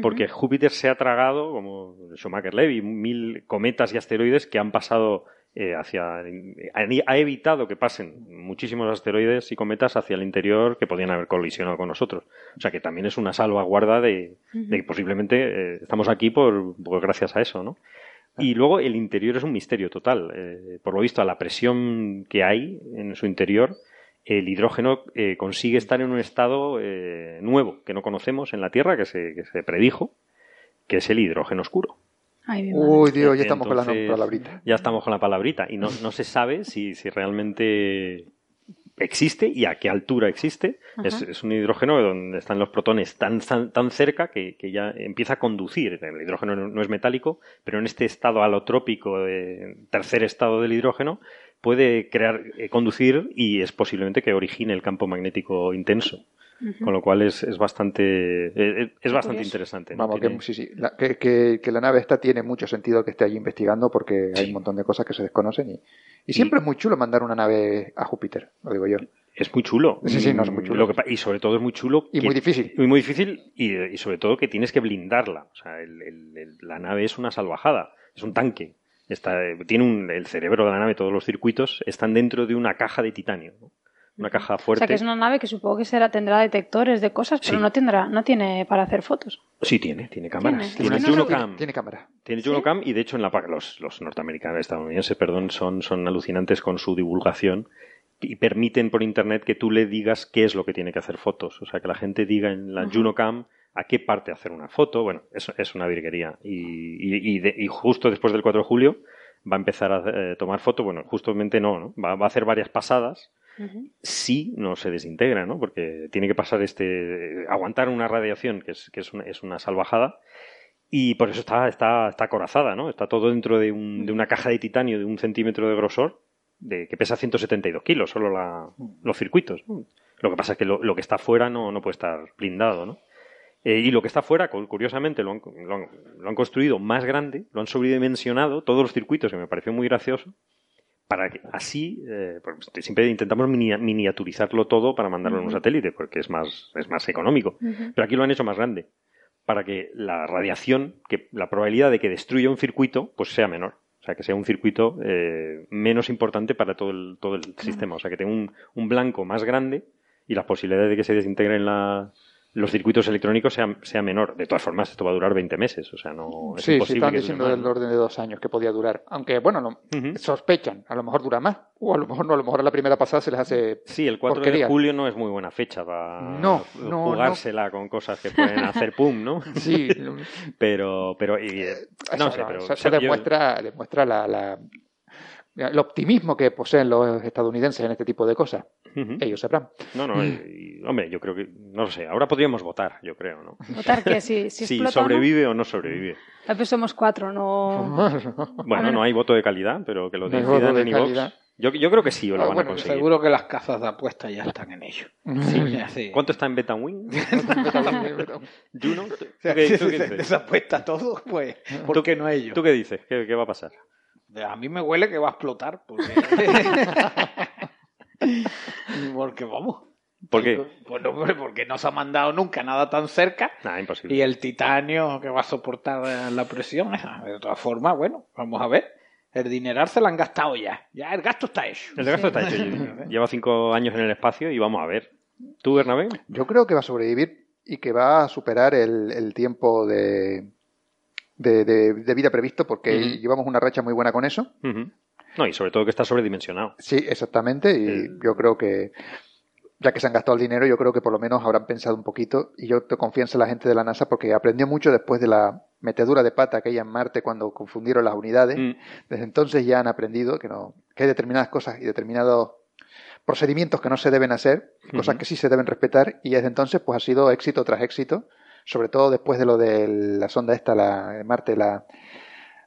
Porque Júpiter se ha tragado, como Schumacher-Levy, mil cometas y asteroides que han pasado eh, hacia. ha evitado que pasen muchísimos asteroides y cometas hacia el interior que podían haber colisionado con nosotros. O sea que también es una salvaguarda de, que posiblemente eh, estamos aquí por, por gracias a eso, ¿no? Y luego el interior es un misterio total. Eh, por lo visto, a la presión que hay en su interior, el hidrógeno eh, consigue estar en un estado eh, nuevo que no conocemos en la Tierra, que se, que se predijo, que es el hidrógeno oscuro. Ay. Uy, Dios, ya estamos con la palabrita. Ya estamos con la palabrita. Y no, no se sabe si, si realmente existe y a qué altura existe. Es, es un hidrógeno donde están los protones tan, tan, tan cerca que, que ya empieza a conducir. El hidrógeno no, no es metálico, pero en este estado alotrópico, de tercer estado del hidrógeno, puede crear, eh, conducir y es posiblemente que origine el campo magnético intenso. Con lo cual es, es bastante, eh, es bastante curioso. interesante. ¿no? Vamos, Tiene- que, sí, sí, la- que, que- que la nave esta tiene mucho sentido que esté allí investigando porque hay un montón de cosas que se desconocen y, y siempre es muy chulo mandar una nave a Júpiter, lo digo yo. Es muy chulo. Sí, sí, no, es muy chulo. Lo que y sobre todo es muy chulo. Y que- muy difícil. Y muy difícil y, y sobre todo que tienes que blindarla. O sea, el- el- el- la nave es una salvajada. Es un tanque. Está, eh, tiene un, el cerebro de la nave, todos los circuitos están dentro de una caja de titanio. ¿no? Una caja O fuerte. sea, que es una nave que supongo que será, tendrá detectores de cosas, pero Sí. no tendrá, no tiene para hacer fotos. Sí, tiene, tiene cámaras. Tiene. Tiene, Es que no Juno lo- Cam. Tiene cámara. Tiene Juno Cam y de hecho en la los, los norteamericanos, estadounidenses, perdón, son, son alucinantes con su divulgación y permiten por internet que tú le digas qué es lo que tiene que hacer fotos. O sea, que la gente diga en la Ajá. Juno Cam a qué parte hacer una foto. Bueno, eso es una virguería. Y, y, y de- y justo después del 4 de julio va a empezar a eh, tomar fotos. Bueno, justamente no, ¿no? Va, va a hacer varias pasadas Ujú. si no se desintegra, ¿no? Porque tiene que pasar este. aguantar una radiación que es, que es, una, es una salvajada. Y por eso está, está, está acorazada, ¿no? Está todo dentro de, un- de una caja de titanio de un centímetro de grosor, de, que pesa 172 kilos, solo la- los circuitos. ¿no? Lo que pasa es que lo, lo que está afuera no, no puede estar blindado, ¿no? Eh, y lo que está afuera, cu- curiosamente, lo han, lo, han, lo han construido más grande, lo han sobredimensionado, todos los circuitos, que me pareció muy gracioso, para que así, eh, siempre intentamos mini- miniaturizarlo todo para mandarlo en un satélite, porque es más, es más económico. Pero aquí lo han hecho más grande, para que la radiación, que la probabilidad de que destruya un circuito, pues sea menor. O sea, que sea un circuito eh, menos importante para todo el, todo el sistema. O sea, que tenga un, un blanco más grande y las posibilidades de que se desintegren la- los circuitos electrónicos sea, sea menor. De todas formas, esto va a durar 20 meses. O sea, no es Sí, sí, imposible están que dure diciendo del orden de dos años que podía durar. Aunque, bueno, no- sospechan, a lo mejor dura más. O a lo mejor no, a lo mejor a la primera pasada se les hace Sí, el 4 porquería. de julio no es muy buena fecha para No, no, jugársela con cosas que pueden hacer pum, ¿no? Sí, pero, pero y, eh, no sé, pero eso- demuestra, demuestra la, la- el optimismo que poseen los estadounidenses en este tipo de cosas. Ujú. Ellos sabrán. No, no, y- y, hombre, yo creo que, no lo sé, ahora podríamos votar, yo creo, ¿no? Votar que si, si Si explota o no. sobrevive o no sobrevive. Ah, pues somos cuatro, no. Bueno, no hay voto de calidad, pero que lo No decidan de en iVox. calidad. Yo, yo creo que sí lo Ah, van a conseguir. seguro que las casas de apuestas ya están en ello. Sí. Sí. ¿Cuánto está en Betawin? Juno, ¿tú, O sea, qué, si tú qué se dices? desapuesta todo, pues, ¿por ¿Tú- qué no ellos? ¿Tú qué dices? ¿Qué, qué va a pasar? A mí me huele que va a explotar. Porque, porque vamos. ¿Por qué? Pues no, porque no se ha mandado nunca nada tan cerca. Nada, imposible. Y el titanio que va a soportar eh, la presión. esa. De todas formas, bueno, vamos a ver. El dineral se lo han gastado ya. Ya el gasto está hecho. El gasto está hecho. Lleva cinco años en el espacio y vamos a ver. ¿Tú, Bernabé? Yo creo que va a sobrevivir y que va a superar el, el tiempo de, de, de- de vida previsto porque llevamos una racha muy buena con eso. Ujú. No, y sobre todo que está sobredimensionado. Sí, exactamente. Y Eh. yo creo que ya que se han gastado el dinero, yo creo que por lo menos habrán pensado un poquito y yo te confianza en la gente de la NASA porque aprendió mucho después de la metedura de pata aquella en Marte cuando confundieron las unidades. Mm. Desde entonces ya han aprendido que, no, que hay determinadas cosas y determinados procedimientos que no se deben hacer, cosas que sí se deben respetar y desde entonces pues ha sido éxito tras éxito, sobre todo después de lo de la sonda esta, la de Marte, la...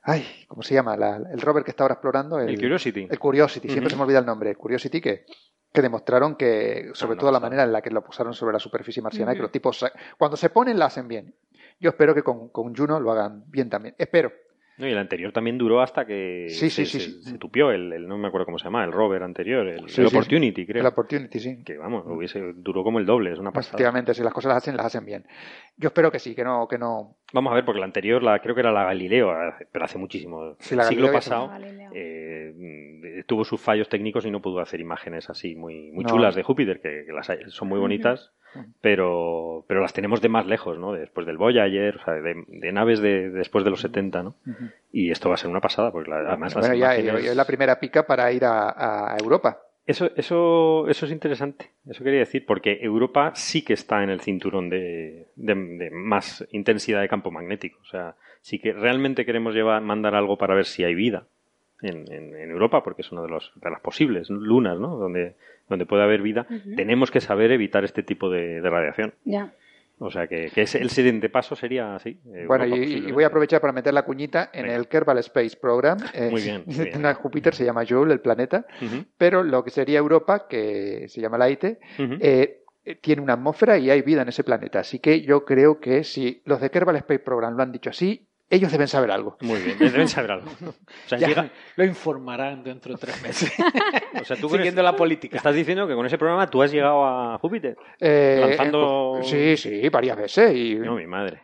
Ay, ¿cómo se llama? La- el rover que está ahora explorando. El Curiosity. El Curiosity, siempre se me olvida el nombre. El Curiosity que, que demostraron que, sobre no todo la manera en la que lo posaron sobre la superficie marciana, que Ujú. los tipos, cuando se ponen, la hacen bien. Yo espero que con, con Juno lo hagan bien también. Espero. No, y el anterior también duró hasta que Sí, se, sí, sí, se- sí. se tupió el, el- no me acuerdo cómo se llama, el rover anterior, el, Sí, el sí, Opportunity, creo. El Opportunity, sí. Que vamos, hubiese, duró como el doble, es una pasada. Efectivamente, si las cosas las hacen, las hacen bien. Yo espero que sí, que no, que no. Vamos a ver, porque la anterior, la, creo que era la Galileo, pero hace muchísimo. Sí, el la siglo pasado Galileo. eh, mm, tuvo sus fallos técnicos y no pudo hacer imágenes así muy, muy No. chulas de Júpiter, que, que las hay- son muy bonitas, Ujú. Pero, pero las tenemos de más lejos, ¿no? Después del Voyager, o sea, de, de naves de, después de los 70, ¿no? Y esto va a ser una pasada, porque la- además las Bueno, ya imágenes- es la primera pica para ir a, a Europa. Eso, eso, eso es interesante, eso quería decir, porque Europa sí que está en el cinturón de, de- de más intensidad de campo magnético. O sea, sí que realmente queremos llevar, mandar algo para ver si hay vida en, en- en Europa, porque es una de, los, de las posibles lunas, ¿no? Donde, donde puede haber vida. Tenemos que saber evitar este tipo de, de radiación. Ya. O sea, que, que ese- el siguiente paso sería así. Europa, Bueno, y- voy a aprovechar para meter la cuñita en Venga. el Kerbal Space Program. Eh, Muy bien, muy bien. no es Júpiter se llama Joule, el planeta, pero lo que sería Europa, que se llama la ITE, ujú. eh, eh, tiene una atmósfera y hay vida en ese planeta. Así que yo creo que si los de Kerbal Space Program lo han dicho así, ellos deben saber algo. Muy bien, deben saber algo. O sea, Ya llega- lo informarán dentro de tres meses. o sea, tú Siguiendo la política. estás diciendo que con ese programa tú has llegado a Júpiter. Eh, Lanzando- eh, sí, sí, varias veces. Y, No, mi madre.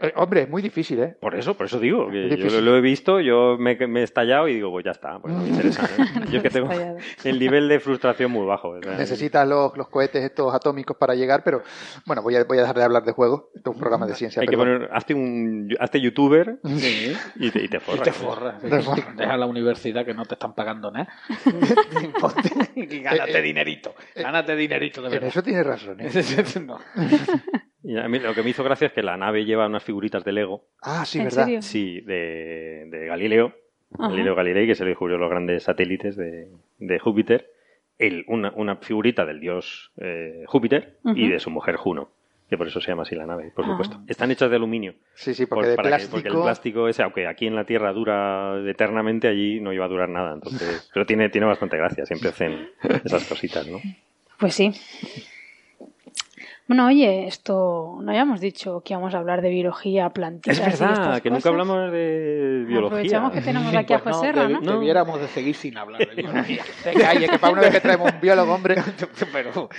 Eh, hombre, es muy difícil, ¿eh? Por eso, por eso digo, que Es yo difícil. lo, lo he visto, yo me, me he estallado y digo, pues ya está, pues no me interesa. ¿eh? Yo que tengo el nivel de frustración muy bajo. o sea, Necesitas los, los cohetes estos atómicos para llegar, pero bueno, voy a, voy a dejar de hablar de juegos. Esto es un programa de ciencia. Hay que poner, hazte un, hazte youtuber Sí. y te, y te Y forras. te forras. Te forras. Deja la universidad que no te están pagando nada. Y gánate dinerito. Gánate dinerito de En verdad. eso tienes razón, ¿eh? No. Y a mí lo que me hizo gracia es que la nave lleva unas figuritas de Lego, Ah, sí, ¿En ¿verdad? serio? sí, de, de Galileo, Ajá. Galileo Galilei, que se le descubrió los grandes satélites de, de Júpiter, el, una, una figurita del dios eh, Júpiter y de su mujer Juno, que por eso se llama así la nave, por Ah. supuesto. Están hechas de aluminio. Sí, sí, Por- porque de para que- plástico... porque el plástico ese, aunque aquí en la Tierra dura eternamente, allí no iba a durar nada. Entonces, pero tiene, tiene bastante gracia, siempre hacen esas cositas, ¿no? Pues sí. Bueno, oye, esto no habíamos dicho que íbamos a hablar de biología, plantitas Es y verdad, estas que nunca cosas. hablamos de biología. Aprovechamos que tenemos aquí a Pues no, José ¿no? No. Debiéramos de seguir sin hablar de biología. Te calles, que para una vez que traemos un biólogo, hombre... Pero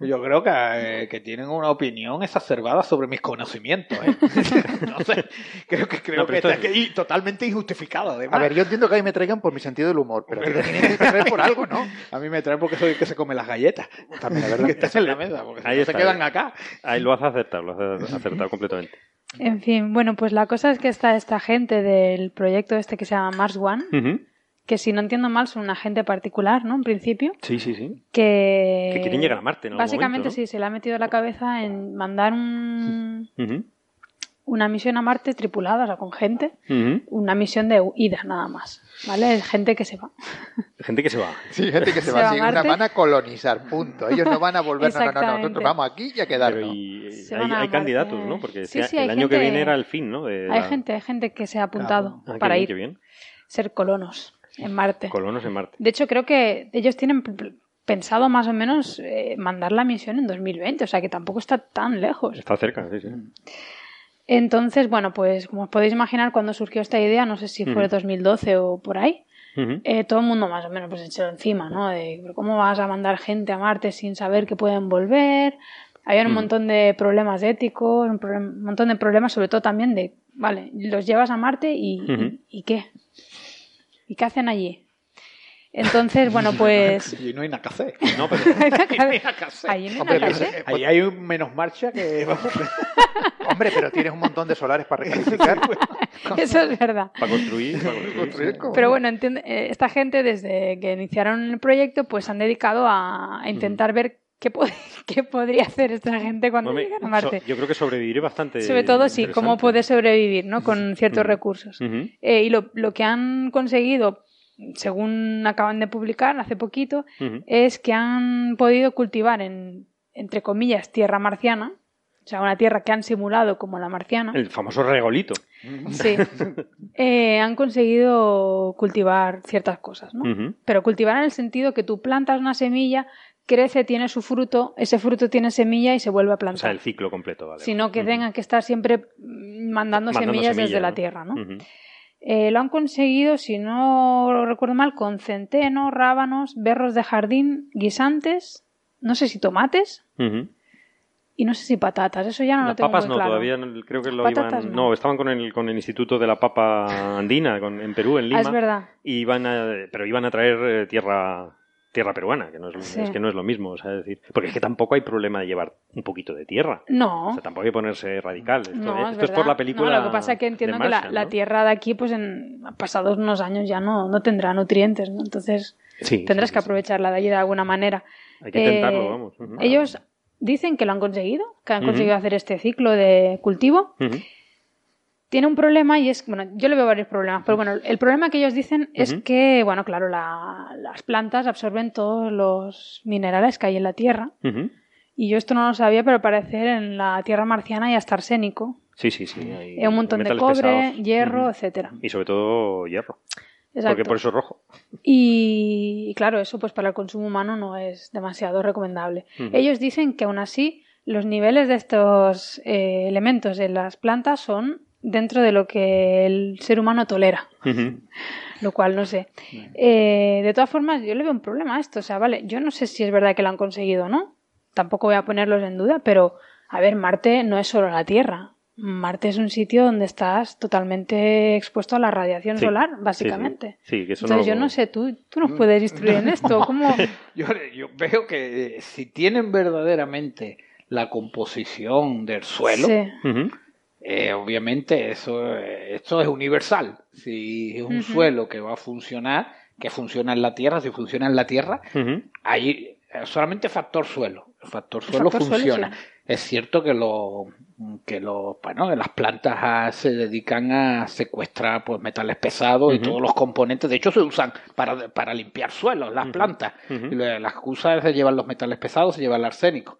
yo creo que, eh, que tienen una opinión exacerbada sobre mis conocimientos. ¿eh? No sé, creo que, creo No, que pero está aquí totalmente injustificado. Además. A ver, yo entiendo que a mí me traigan por mi sentido del humor, pero a tienen que traer por algo, ¿no? A mí me traen porque soy el que se come las galletas. También, la verdad. que estás en la mesa, porque si Ahí no se está, quedan ahí. Acá. Ahí lo hace acertar, lo hace acertar completamente. En fin, bueno, pues la cosa es que está esta gente del proyecto este que se llama Mars One, que si no entiendo mal son una gente particular, ¿no? En principio, Sí, sí, sí. que... Que quieren llegar a Marte en algún Básicamente momento, ¿no? sí, se le ha metido la cabeza en mandar un-. Una misión a Marte tripulada, o sea, con gente, una misión de ida nada más, ¿vale? Gente que se va. Gente que se va. Sí, gente que se, Se va una Marte. van a colonizar, punto. Ellos no van a volver, no, no, no, nosotros vamos aquí y a Pero quedarnos. y, Se hay, a candidatos, ¿no? Porque Sí, sí, el año que viene era el fin, ¿no? De Hay gente, hay gente que se ha apuntado Ah, qué para bien, ir, qué bien. ser colonos en Marte. Colonos en Marte. De hecho, creo que ellos tienen pensado más o menos eh, mandar la misión en 2020, o sea que tampoco está tan lejos. Está cerca, sí, sí. Entonces, bueno, pues como os podéis imaginar, cuando surgió esta idea, no sé si fue Ujú. 2012 o por ahí, eh, todo el mundo más o menos pues echó encima, ¿no? De "¿Pero cómo vas a mandar gente a Marte sin saber que pueden volver. Había un montón de problemas éticos, un, un montón de problemas, sobre todo también de, vale, los llevas a Marte y, Ujú. y, ¿y qué? ¿Y qué hacen allí? Entonces, bueno, pues... Y no hay nada que hacer. No, pero No hay nada que hacer. Allí no hay nada hacer. Ahí hay un menos marcha que. Hombre, pero tienes un montón de solares para recalificar. Eso es verdad. para construir, para Pero bueno, entiende- eh, esta gente desde que iniciaron el proyecto pues han dedicado a, intentar ver ¿qué, pod- qué podría hacer esta gente cuando llegan a Marte? so- yo creo que sobreviviré bastante. Sobre todo, sí, cómo puede sobrevivir, ¿no? Con ciertos recursos. Eh, y lo, lo que han conseguido, según acaban de publicar hace poquito, es que han podido cultivar en, entre comillas, tierra marciana, o sea, una tierra que han simulado como la marciana. El famoso regolito. Sí. Eh, han conseguido cultivar ciertas cosas, ¿no? Pero cultivar en el sentido que tú plantas una semilla, crece, tiene su fruto, ese fruto tiene semilla y se vuelve a O sea, plantar. el ciclo completo, vale. Sino que tengan que estar siempre mandando, Mandando semillas desde la tierra, ¿no? Eh, lo han conseguido, si no lo recuerdo mal, con centeno, rábanos, berros de jardín, guisantes, no sé si tomates y no sé si patatas. Eso ya no lo tengo papas muy no, todavía no- creo que lo Patatas iban. no. No. estaban con el, con el Instituto de la Papa Andina, con- en Perú, en Ah, Lima. es verdad. y iban a, pero iban a traer eh, tierra tierra peruana, que no es, Sí. es que no es lo mismo, o sea, es decir, porque es que tampoco hay problema de llevar un poquito de tierra. No. O sea, tampoco hay que ponerse radical. Esto, No, esto es, es, verdad. por la película. No, lo que pasa es que entiendo que la, la tierra de aquí, pues en pasados unos años ya no, no tendrá nutrientes, ¿no? Entonces Sí, tendrás sí, que aprovecharla de allí de alguna manera. Hay que intentarlo, Eh, vamos. Ellos dicen que lo han conseguido, que han conseguido hacer este ciclo de cultivo. Tiene un problema y es, bueno, yo le veo varios problemas, pero bueno, el problema que ellos dicen es que, bueno, claro, la- las plantas absorben todos los minerales que hay en la tierra. Y yo esto no lo sabía, pero al parecer en la tierra marciana hay hasta arsénico, Sí, sí, sí. hay hay un montón de cobre, pesados. hierro, Ujú. etcétera. Y sobre todo hierro. Exacto. Porque por eso es rojo. Y, y claro, eso pues para el consumo humano no es demasiado recomendable. Ellos dicen que aún así los niveles de estos eh, elementos en las plantas son dentro de lo que el ser humano tolera, lo cual no sé. Eh, de todas formas, yo le veo un problema a esto. O sea, vale, yo no sé si es verdad que lo han conseguido o no. Tampoco voy a ponerlos en duda, pero a ver, Marte no es solo la Tierra. Marte es un sitio donde estás totalmente expuesto a la radiación Sí, solar, sí, sí. básicamente. Sí, que eso Entonces no- yo no sé, tú, tú nos puedes instruir en esto. ¿Cómo? Yo, yo veo que eh, si tienen verdaderamente la composición del suelo, Sí. Ujú. Eh, obviamente eso, eh, esto es universal. Si es un suelo que va a funcionar, que funciona en la Tierra, si funciona en la Tierra, Ujú. ahí eh, solamente factor suelo. El factor suelo factor suelo, funciona. sí. Es cierto que lo que lo, bueno, que las plantas ah, se dedican a secuestrar pues metales pesados y todos los componentes. De hecho, se usan para, para limpiar suelos las plantas. Ujú. Y la la excusa es de llevar los metales pesados, se lleva el arsénico.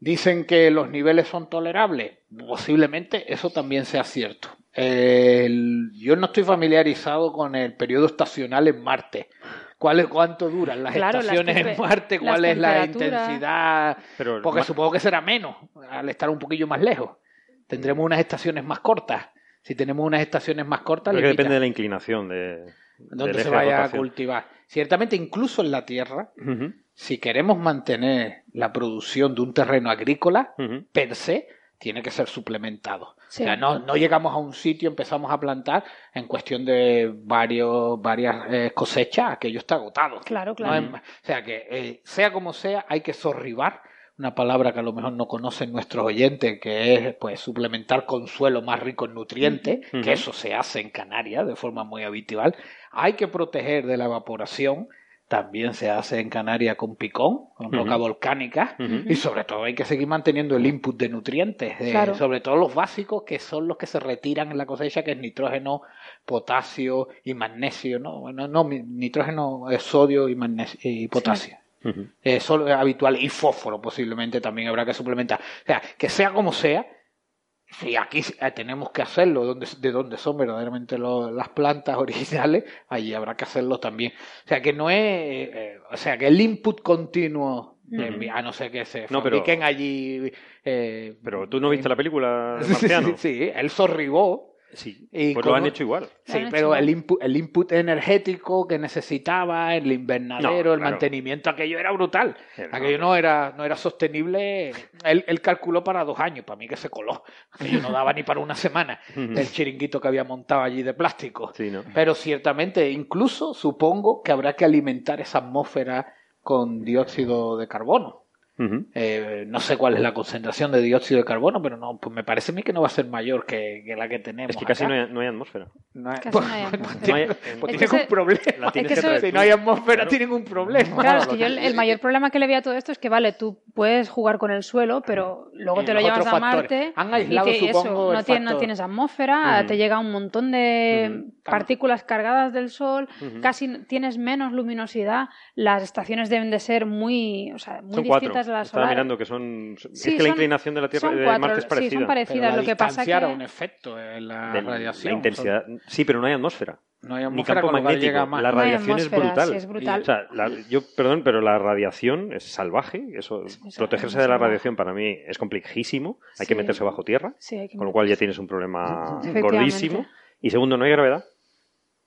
Dicen que los niveles son tolerables. Posiblemente eso también sea cierto. El- yo no estoy familiarizado con el periodo estacional en Marte. ¿Cuál es, ¿Cuánto duran las Claro, las estaciones en Marte? ¿Cuál es la intensidad? Pero Porque supongo que será menos al estar un poquillo más lejos. Tendremos unas estaciones más cortas. Si tenemos unas estaciones más cortas, creo que depende de la inclinación de, dónde del se vaya a cultivar. Ciertamente, incluso en la Tierra. Si queremos mantener la producción de un terreno agrícola, Ujú. per se, tiene que ser suplementado. Sí. O sea, no, no llegamos a un sitio, empezamos a plantar en cuestión de varios, varias eh, cosechas, aquello está agotado. Claro, No claro. es- o sea que, eh, sea como sea, hay que sorribar, una palabra que a lo mejor no conocen nuestros oyentes, que es pues suplementar con suelo más rico en nutrientes, que eso se hace en Canarias de forma muy habitual. Hay que proteger de la evaporación, también se hace en Canarias con picón, con roca volcánica, y sobre todo hay que seguir manteniendo el input de nutrientes, eh, Claro. sobre todo los básicos que son los que se retiran en la cosecha, que es nitrógeno, potasio y magnesio, ¿no? Bueno, no, mi- nitrógeno es sodio y, magnesio, y potasio. Eso es habitual y fósforo posiblemente también habrá que suplementar. O sea, que sea como sea, si aquí eh, tenemos que hacerlo donde, de donde son verdaderamente lo- las plantas originales, allí habrá que hacerlo también. O sea, que no es, eh, o sea, que el input continuo, de a no ser que se No, pero- fabriquen allí... eh, Pero tú no viste la película de Sí, sí, él sorribó. Sí, Y pues lo han hecho igual. Sí, pero igual. el input, el input energético que necesitaba, el invernadero, No, el mantenimiento, aquello era brutal. Era- Aquello no era, no era sostenible. Él, él calculó para dos años, para mí que se coló. Aquello no daba ni para una semana. El chiringuito que había montado allí de plástico. Sí, ¿no? Pero ciertamente, incluso supongo que habrá que alimentar esa atmósfera con dióxido de carbono. Eh, no sé cuál es la concentración de dióxido de carbono, pero no, pues me parece a mí que no va a ser mayor que, que la que tenemos. Es que casi acá. no hay, no hay atmósfera. No hay- pues, no hay atmósfera. No hay- tienen- pues tienen un problema. es que eso- Si no hay atmósfera, Claro. tienen un problema. Claro, es que yo el, el mayor problema que le veo a todo esto es que, vale, tú puedes jugar con el suelo, pero luego Y te lo llevas a. Marte Han y eso, no, tienes, no factor. tienes atmósfera, te llega un montón de partículas cargadas del sol, casi tienes menos luminosidad, las estaciones deben de ser muy, o sea, muy distintas de Estaba mirando que son. Sí, es que la son- inclinación de la Tierra son de cuatro, Marte es sí, parecida. son parecidas. Pero la lo que pasa que un efecto en la De radiación. la intensidad. Sí, pero no hay atmósfera. No hay Ni atmósfera, campo con lo cual magnético. La No hay radiación es atmósfera, brutal. sí, es brutal. O sea, la- yo, perdón, pero la radiación es salvaje. Eso, Es protegerse salvaje, de la radiación para mí es complejísimo. Hay que Sí. meterse bajo tierra, Sí, hay que con lo cual ya tienes un problema gordísimo. Y segundo, no hay gravedad.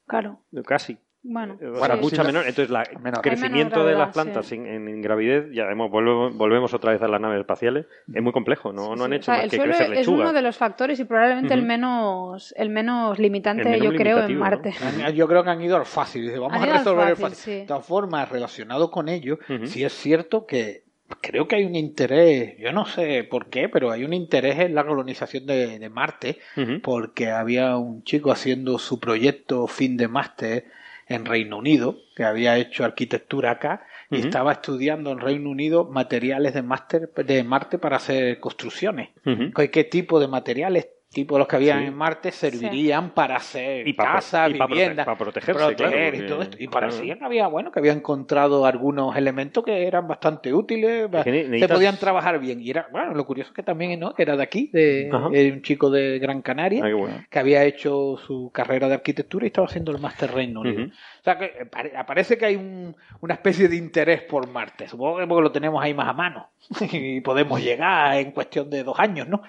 Claro, Casi. Bueno. O sea, sí. mucha sí, menor. Entonces, el menor. crecimiento de las plantas sí. en, en gravidez, ya hemos, volvemos, volvemos otra vez a las naves espaciales, es muy complejo. No, no han Sí, hecho o sea, más el que suelo crecer es lechuga. uno de los factores y probablemente el menos el menos limitante, El menos yo creo, en. Marte. Yo creo que han ido al fácil. Dice, vamos Han a resolver el fácil, fácil. sí. De todas formas, relacionado con ello, Ujú. sí es cierto que creo que hay un interés, yo no sé por qué, pero hay un interés en la colonización de, de Marte, porque había un chico haciendo su proyecto fin de máster en Reino Unido, que había hecho arquitectura acá, y estaba estudiando en Reino Unido materiales de, máster, de Marte para hacer construcciones. Ujú. ¿Qué, qué tipo de materiales, tipo los que había Sí. en Marte, servirían para hacer Y para, casas, y viviendas, para protegerse, proteger claro, y todo esto. Y claro. parecía que había, bueno, que había encontrado algunos elementos que eran bastante útiles, Es que se podían trabajar bien. Y era, bueno, lo curioso es que también, ¿no? Que era de aquí, de, era un chico de Gran Canaria, Ah, bueno. que había hecho su carrera de arquitectura y estaba haciendo el máster Reino Unido. Ujú. O sea que eh, pare- parece que hay un- una especie de interés por Marte. Supongo que porque lo tenemos ahí más a mano. y podemos llegar en cuestión de dos años, ¿no?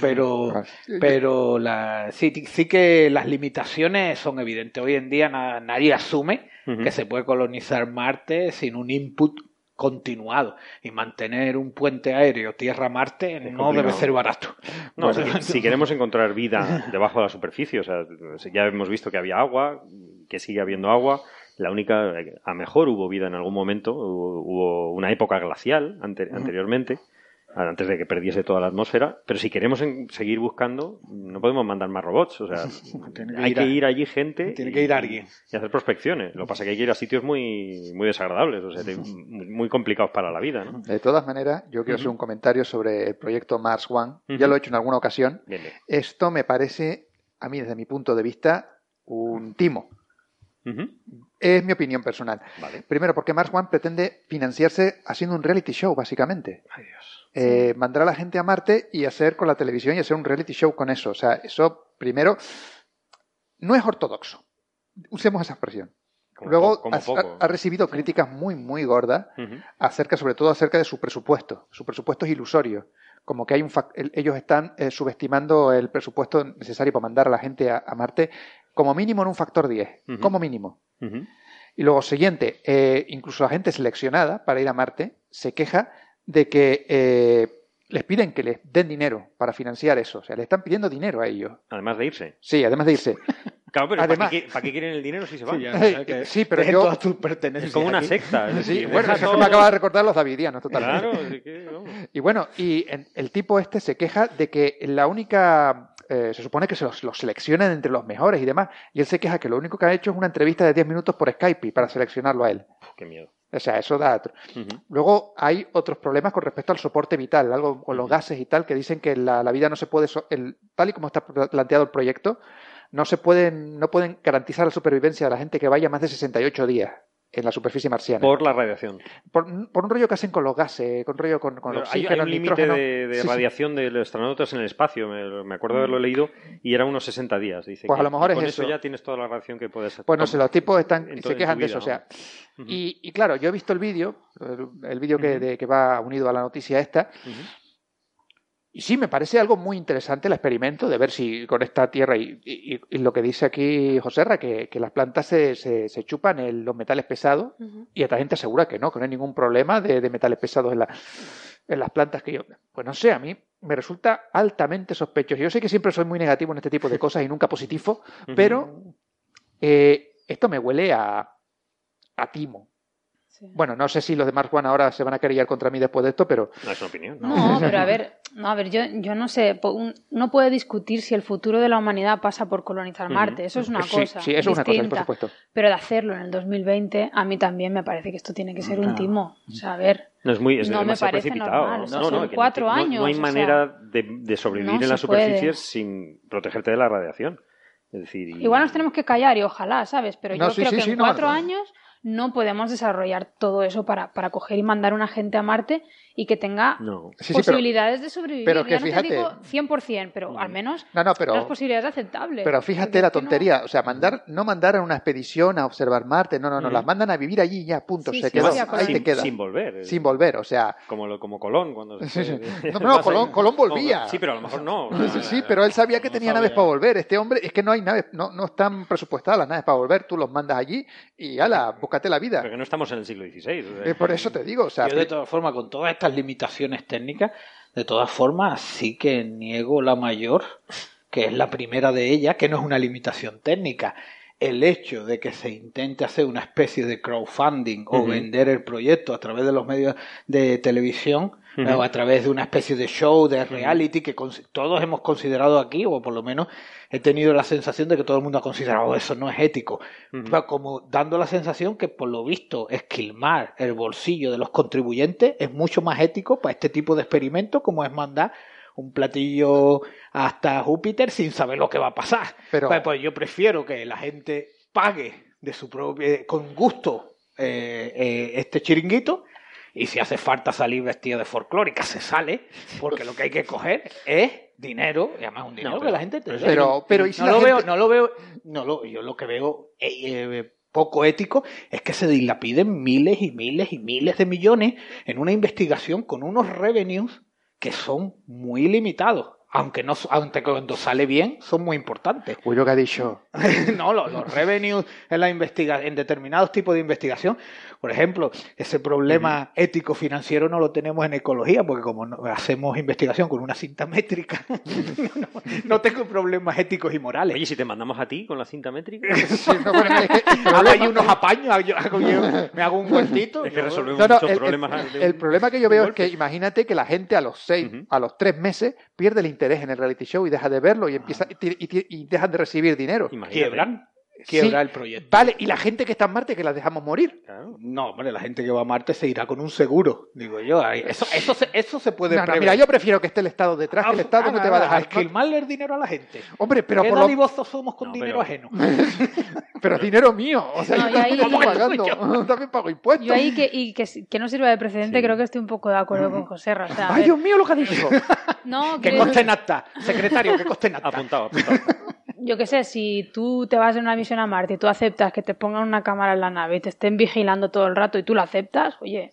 Pero, pero la, sí, sí que las limitaciones son evidentes. Hoy en día na- nadie asume que se puede colonizar Marte sin un input continuado y mantener un puente aéreo Tierra-Marte no debe ser barato. No, si, si queremos encontrar vida debajo de la superficie, o sea, ya hemos visto que había agua, que sigue habiendo agua. La única, a mejor hubo vida en algún momento, hubo, hubo una época glacial ante- anteriormente, antes de que perdiese toda la atmósfera. Pero si queremos en- seguir buscando, no podemos mandar más robots. O sea, que hay ir que ir allí gente. tiene y- que ir alguien. Y hacer prospecciones. Lo que pasa es que hay que ir a sitios muy, muy desagradables, o sea, muy, complicados para la vida, ¿no? De todas maneras, yo quiero hacer un comentario sobre el proyecto Mars One. Ya lo he hecho en alguna ocasión. Bien, bien. Esto me parece, a mí desde mi punto de vista, un timo. Es mi opinión personal. Vale. Primero, porque Mars One pretende financiarse haciendo un reality show, básicamente. Ay, Dios. Eh, mandar a la gente a Marte y hacer con la televisión y hacer un reality show con eso. O sea, eso, primero, no es ortodoxo. Usemos esa expresión. Como Luego como ha, recibido críticas muy, muy gordas acerca, sobre todo acerca de su presupuesto. Su presupuesto es ilusorio. Como que hay un ellos están eh, subestimando el presupuesto necesario para mandar a la gente a, a Marte como mínimo en un factor 10. Ujú. Como mínimo. Y luego, siguiente, eh, incluso la gente seleccionada para ir a Marte se queja de que eh, les piden que les den dinero para financiar eso. O sea, le están pidiendo dinero a ellos. Además de irse. Sí, además de irse. Claro, pero Además- ¿para, qué, para qué quieren el dinero si se van? Sí, ya, que sí, pero yo- todas tus pertenencias es como una aquí. secta. es Sí, bueno, eso todo- me acaba de recordar los davidianos, totalmente. Claro, así que, vamos. Y bueno, y en- el tipo este se queja de que la única. Eh, se supone que se los, los seleccionan entre los mejores y demás. Y él se queja que lo único que ha hecho es una entrevista de 10 minutos por Skype y para seleccionarlo a él. Uf, qué miedo. O sea, eso da. otro. Luego hay otros problemas con respecto al soporte vital, algo con los gases y tal, que dicen que la, la vida no se puede, so- el, tal y como está planteado el proyecto, no se pueden, no pueden garantizar la supervivencia de la gente que vaya más de 68 días en la superficie marciana. Por la radiación. Por, por un rollo que hacen con los gases, con rollo con, con el Pero hay, oxígeno, hay un límite de, de Sí, sí. radiación de los astronautas en el espacio. Me, me acuerdo de haberlo leído y era unos 60 días. Dice Pues a que- lo mejor es con eso. ya tienes toda la radiación que puedes Pues no sé, los tipos están, en se quejan de eso. O sea, y, y claro, yo he visto el vídeo, el, el vídeo que, de- que va unido a la noticia esta. Y sí, me parece algo muy interesante el experimento de ver si con esta tierra, y, y- y lo que dice aquí Joserra, que, que las plantas se, se- se chupan el- los metales pesados, Ujú. y esta gente asegura que no, que no hay ningún problema de, de metales pesados en, la- en las plantas que yo... Pues no sé, a mí me resulta altamente sospechoso. Yo sé que siempre soy muy negativo en este tipo de cosas y nunca positivo, pero eh, esto me huele a, a timo. Bueno, no sé si los de Mark One ahora se van a querellar contra mí después de esto, pero... No es una opinión. No, pero a ver, no, a ver, yo, yo no sé, uno puede discutir si el futuro de la humanidad pasa por colonizar. Marte, eso es una Sí, cosa. sí, eso es una cosa, por distinta. supuesto. Pero de hacerlo en el 2020, a mí también me parece que esto tiene que ser un timo. O sea, a ver, No es muy es No me parece precipitado. normal, o sea, no, son no, no cuatro no- años, No, hay o sea, manera de, de sobrevivir no en puede. superficies sin protegerte de la radiación. Es decir, y- igual nos tenemos que callar y ojalá, ¿sabes? Pero No, yo sí, creo sí, que sí, en no, cuatro no. años no podemos desarrollar todo eso para, para coger y mandar una gente a Marte y que tenga No. Sí, sí, pero- posibilidades de sobrevivir. pero que ya no fíjate- te digo 100%, pero al menos No, no, pero... las posibilidades aceptables. Pero fíjate la tontería, o sea, mandar, no mandar a una expedición a observar Marte, no, no, no, Ujú. las mandan a vivir allí y ya, punto, Sí, se sí, quedó, ahí te sin, queda, sin volver. sin volver, o sea, Como, lo- como Colón. Cuando se Sí, sí. fue- No, no, Colón- Colón volvía. Sí, pero a lo mejor no. sí, pero él sabía que no tenía sabía. naves para volver, este hombre, es que no hay naves, no, no están presupuestadas las naves para volver, tú los mandas allí y ala, búscate la vida. Pero que no estamos en el siglo XVI. o sea, Eh, por eso te digo, o sea, Yo de todas formas, con todas estas limitaciones técnicas, de todas formas, sí que niego la mayor, que es la primera de ellas, que no es una limitación técnica. El hecho de que se intente hacer una especie de crowdfunding o vender el proyecto a través de los medios de televisión O a través de una especie de show, de reality que todos hemos considerado aquí, o por lo menos he tenido la sensación de que todo el mundo ha considerado eso no es ético. Pero como dando la sensación que por lo visto esquilmar el bolsillo de los contribuyentes es mucho más ético para este tipo de experimentos como es mandar un platillo hasta Júpiter sin saber lo que va a pasar. Pero- pues, pues yo prefiero que la gente pague de su propio con gusto eh, eh, este chiringuito y si hace falta salir vestido de folclórica se sale porque lo que hay que coger es dinero y además un dinero No, que la gente te pero- pero ¿y si no la lo veo no lo veo no lo yo lo que veo eh, eh, poco ético es que se dilapiden miles y miles y miles de millones en una investigación con unos revenues que son muy limitados aunque no aunque cuando sale bien son muy importantes uy, lo que ha dicho, no, los, los revenues en, la investiga en determinados tipos de investigación. Por ejemplo, ese problema ético financiero no lo tenemos en ecología, porque como no- hacemos investigación con una cinta métrica, no, no tengo problemas éticos y morales. Oye, si te mandamos a ti con la cinta métrica, Sí, no, hago ahí unos apaños, hago- hago yo- me hago un huertito. es que yo- resolvemos No, no, muchos el, problemas. de el problema que yo veo es que imagínate que la gente a los seis, a los tres meses, pierde el interés en el reality show y deja de verlo y empieza y, ti- y ti- y dejan de recibir dinero. Imagínate. quiebran, quiebra Sí. el proyecto. Vale, y la gente que está en Marte que la dejamos morir. Claro. No, hombre, la gente que va a Marte se irá con un seguro, digo yo. ahí- Eso, eso, se, eso se puede No, no, mira, yo prefiero que esté el Estado detrás, que el Estado Ah, no te va a nada, dejar. esquilmarle el dinero a la gente. Hombre, pero ¿Qué por lo- somos con No, dinero pero- ajeno? pero es dinero mío, o sea, No, yo también ¿Cómo pago que pagando, también pago impuestos. Yo ahí que, y que, que no sirva de precedente, Sí. creo que estoy un poco de acuerdo con José o sea, Ay, Dios mío, lo que ha dicho. no, Que creo- coste en acta. Secretario, que coste en acta. Apuntado, apuntado. Yo qué sé, si tú te vas en una misión a Marte y tú aceptas que te pongan una cámara en la nave y te estén vigilando todo el rato y tú lo aceptas, oye,